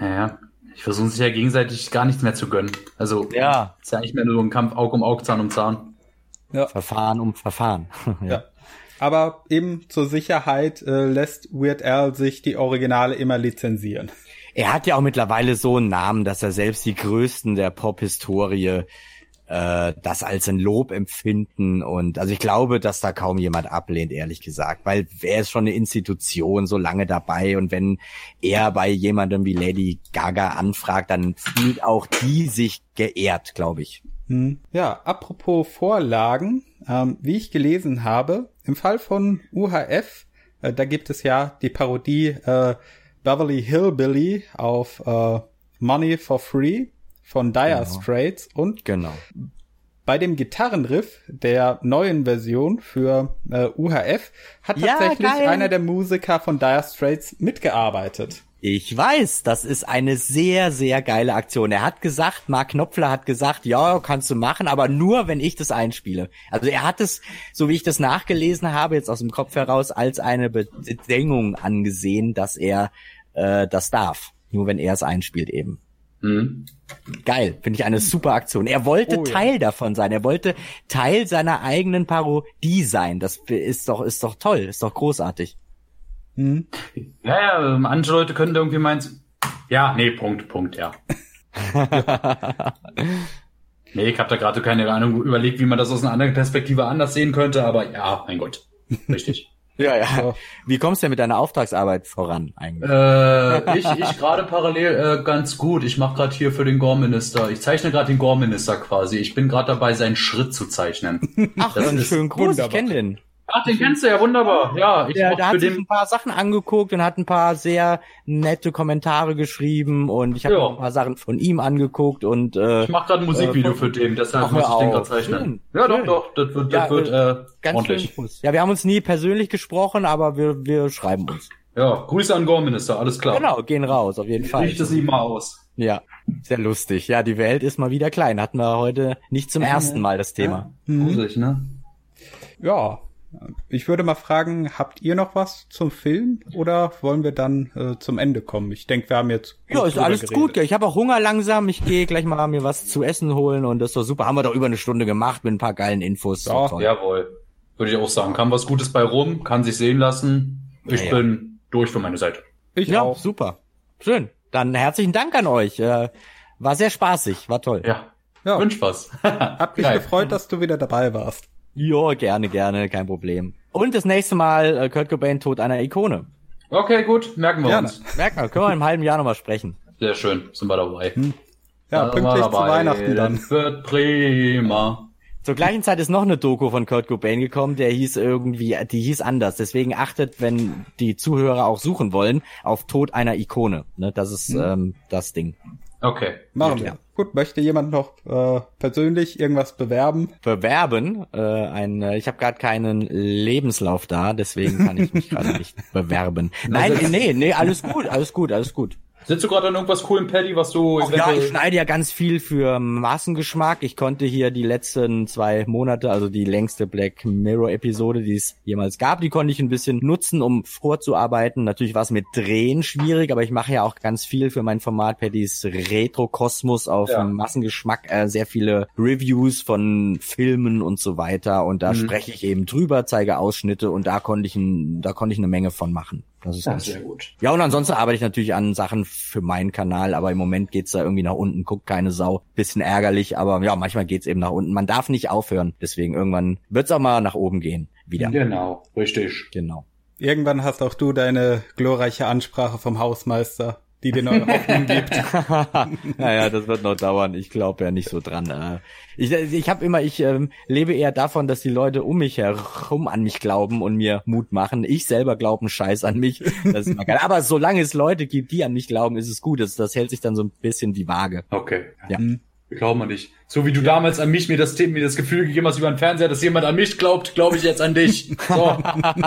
Ja, ja. Ich versuche sich ja gegenseitig gar nichts mehr zu gönnen. Also, Ja. ist ja nicht mehr nur ein Kampf Aug um Aug, Zahn um Zahn. Verfahren um Verfahren. Ja. Aber eben zur Sicherheit äh, lässt Weird Al sich die Originale immer lizenzieren. Er hat ja auch mittlerweile so einen Namen, dass er selbst die Größten der Pop-Historie äh, das als ein Lob empfinden und also ich glaube, dass da kaum jemand ablehnt, ehrlich gesagt, weil er ist schon eine Institution so lange dabei und wenn er bei jemandem wie Lady Gaga anfragt, dann fühlt auch die sich geehrt, glaube ich. Hm. Ja, apropos Vorlagen, ähm, wie ich gelesen habe, im Fall von UHF, äh, da gibt es ja die Parodie äh, Beverly Hillbilly auf äh, Money for Free von Dire Genau. Straits und Genau. bei dem Gitarrenriff der neuen Version für äh, UHF hat Ja, tatsächlich geil. einer der Musiker von Dire Straits mitgearbeitet. Ich weiß, das ist eine sehr, sehr geile Aktion. Er hat gesagt, Mark Knopfler hat gesagt, ja, kannst du machen, aber nur, wenn ich das einspiele. Also er hat es, so wie ich das nachgelesen habe, jetzt aus dem Kopf heraus, als eine Bedingung angesehen, dass er äh, das darf. Nur wenn er es einspielt eben. Hm. Geil, finde ich eine super Aktion. Er wollte Oh, ja. Teil davon sein. Er wollte Teil seiner eigenen Parodie sein. Das ist doch, ist doch toll, ist doch großartig. Hm. Ja, ja, ähm, manche Leute können irgendwie meinen, ja, nee, Punkt, Punkt, ja. nee, ich habe da gerade keine Ahnung überlegt, wie man das aus einer anderen Perspektive anders sehen könnte, aber ja, mein Gott, richtig. Ja, ja. Ja. Wie kommst du denn mit deiner Auftragsarbeit voran eigentlich? äh, ich ich gerade parallel äh, ganz gut. Ich mache gerade hier für den Gore-Minister. Ich zeichne gerade den Gore-Minister quasi. Ich bin gerade dabei, seinen Schritt zu zeichnen. Ach, das ist schön groß, ich wunderbar. kenne den. Ach, den kennst du ja wunderbar. Ja, ich Der, mochte der hat sich den. ein paar Sachen angeguckt und hat ein paar sehr nette Kommentare geschrieben und ich habe Ja. auch ein paar Sachen von ihm angeguckt und äh, Ich mache gerade ein Musikvideo Äh, für den, deshalb muss ich den gerade zeichnen. Schön, Ja, doch, schön. doch, das wird, das Ja, wird äh, ganz ordentlich. Ja, wir haben uns nie persönlich gesprochen, aber wir, wir schreiben uns. Ja, Grüße an Gorminister, alles klar. Genau, gehen raus, auf jeden Fall. Richte sie mal aus. Ja, sehr lustig. Ja, die Welt ist mal wieder klein. Hatten wir heute nicht zum ersten Mal das Thema. Gruselig, ne? Ja, ich würde mal fragen, habt ihr noch was zum Film oder wollen wir dann äh, zum Ende kommen? Ich denke, wir haben jetzt Ja, ist alles geredet. gut. Ich habe auch Hunger langsam. Ich gehe gleich mal mir was zu essen holen und das ist doch super. Haben wir doch über eine Stunde gemacht mit ein paar geilen Infos. Ja. Jawohl. Würde ich auch sagen. Kam was Gutes bei rum, kann sich sehen lassen. Ich Ja, ja. bin durch für meine Seite. Ich ja auch. super. Schön. Dann herzlichen Dank an euch. Äh, War sehr spaßig, war toll. Ja. Ja. Wünsch was. Hat mich Geil. gefreut, dass du wieder dabei warst. Ja, gerne, gerne, kein Problem. Und das nächste Mal äh, Kurt Cobain tot einer Ikone. Okay, gut. Merken wir Gerne. uns. Merkt man, können wir im halben Jahr nochmal sprechen. Sehr schön. Sind wir dabei. Ja, Sind wir pünktlich zu dabei. Weihnachten dann. Das wird prima. Zur gleichen Zeit ist noch eine Doku von Kurt Cobain gekommen, der hieß irgendwie, die hieß anders. Deswegen achtet, wenn die Zuhörer auch suchen wollen, auf Tod einer Ikone. Ne, das ist ähm, das Ding. Okay. Machen Ja. wir. Gut, möchte jemand noch äh, persönlich irgendwas bewerben? Bewerben, äh, ein, äh, ich habe gerade keinen Lebenslauf da, deswegen kann ich mich gerade nicht bewerben. Nein, das- nee, nee, alles gut, alles gut, alles gut. Sitzt du gerade an irgendwas coolen, Paddy, was du Ach ja, ich schneide ja ganz viel für Massengeschmack. Ich konnte hier die letzten zwei Monate, also die längste Black Mirror Episode, die es jemals gab, die konnte ich ein bisschen nutzen, um vorzuarbeiten. Natürlich war es mit Drehen schwierig, aber ich mache ja auch ganz viel für mein Format Paddys Retro-Kosmos auf Ja. Massengeschmack, äh, sehr viele Reviews von Filmen und so weiter. Und da Mhm. spreche ich eben drüber, zeige Ausschnitte und da konnte ich, ein, da konnte ich eine Menge von machen. Das ist Ja, ganz sehr gut. ja, und ansonsten arbeite ich natürlich an Sachen für meinen Kanal, aber im Moment geht's da irgendwie nach unten, guckt keine Sau. Bisschen ärgerlich, aber ja, manchmal geht's eben nach unten. Man darf nicht aufhören, deswegen irgendwann wird's auch mal nach oben gehen. Wieder. Genau, richtig. Genau. Irgendwann hast auch du deine glorreiche Ansprache vom Hausmeister, die dir neue Hoffnung gibt. naja, das wird noch dauern. Ich glaube ja nicht so dran. Äh, Ich, ich habe immer, ich ähm, lebe eher davon, dass die Leute um mich herum an mich glauben und mir Mut machen. Ich selber glaube einen Scheiß an mich. Das ist immer geil. Aber solange es Leute gibt, die an mich glauben, ist es gut. Das, das hält sich dann so ein bisschen die Waage. Okay. Ja. Wir glauben an dich. So wie du damals an mich mir das, mir das Gefühl gegeben hast über den Fernseher, dass jemand an mich glaubt, glaube ich jetzt an dich. So.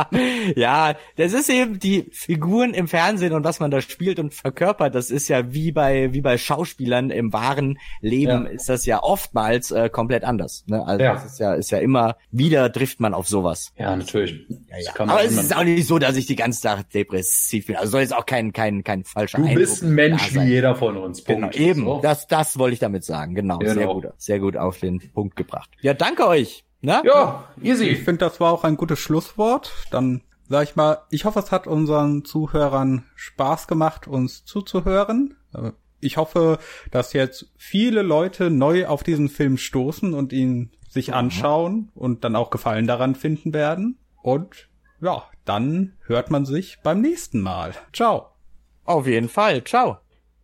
ja, das ist eben die Figuren im Fernsehen und was man da spielt und verkörpert. Das ist ja wie bei wie bei Schauspielern im wahren Leben Ja. ist das ja oftmals äh, komplett anders. Ne? Also Ja. das ist ja ist ja immer wieder trifft man auf sowas. ja, natürlich. Man Aber es ist auch nicht so, dass ich die ganze Zeit depressiv bin. Also soll jetzt auch kein kein kein falscher du Eindruck bist ein Mensch wie jeder von uns. Genau, Punkt. eben. So. Das das wollte ich damit sagen. Genau, sehr Genau. Gut, sehr gut auf den Punkt gebracht. Ja, danke euch. Ne? Ja, Ich easy. finde, das war auch ein gutes Schlusswort. Dann sag ich mal, ich hoffe, es hat unseren Zuhörern Spaß gemacht, uns zuzuhören. Äh, Ich hoffe, dass jetzt viele Leute neu auf diesen Film stoßen und ihn sich anschauen und dann auch Gefallen daran finden werden. Und ja, dann hört man sich beim nächsten Mal. Ciao. Auf jeden Fall. Ciao.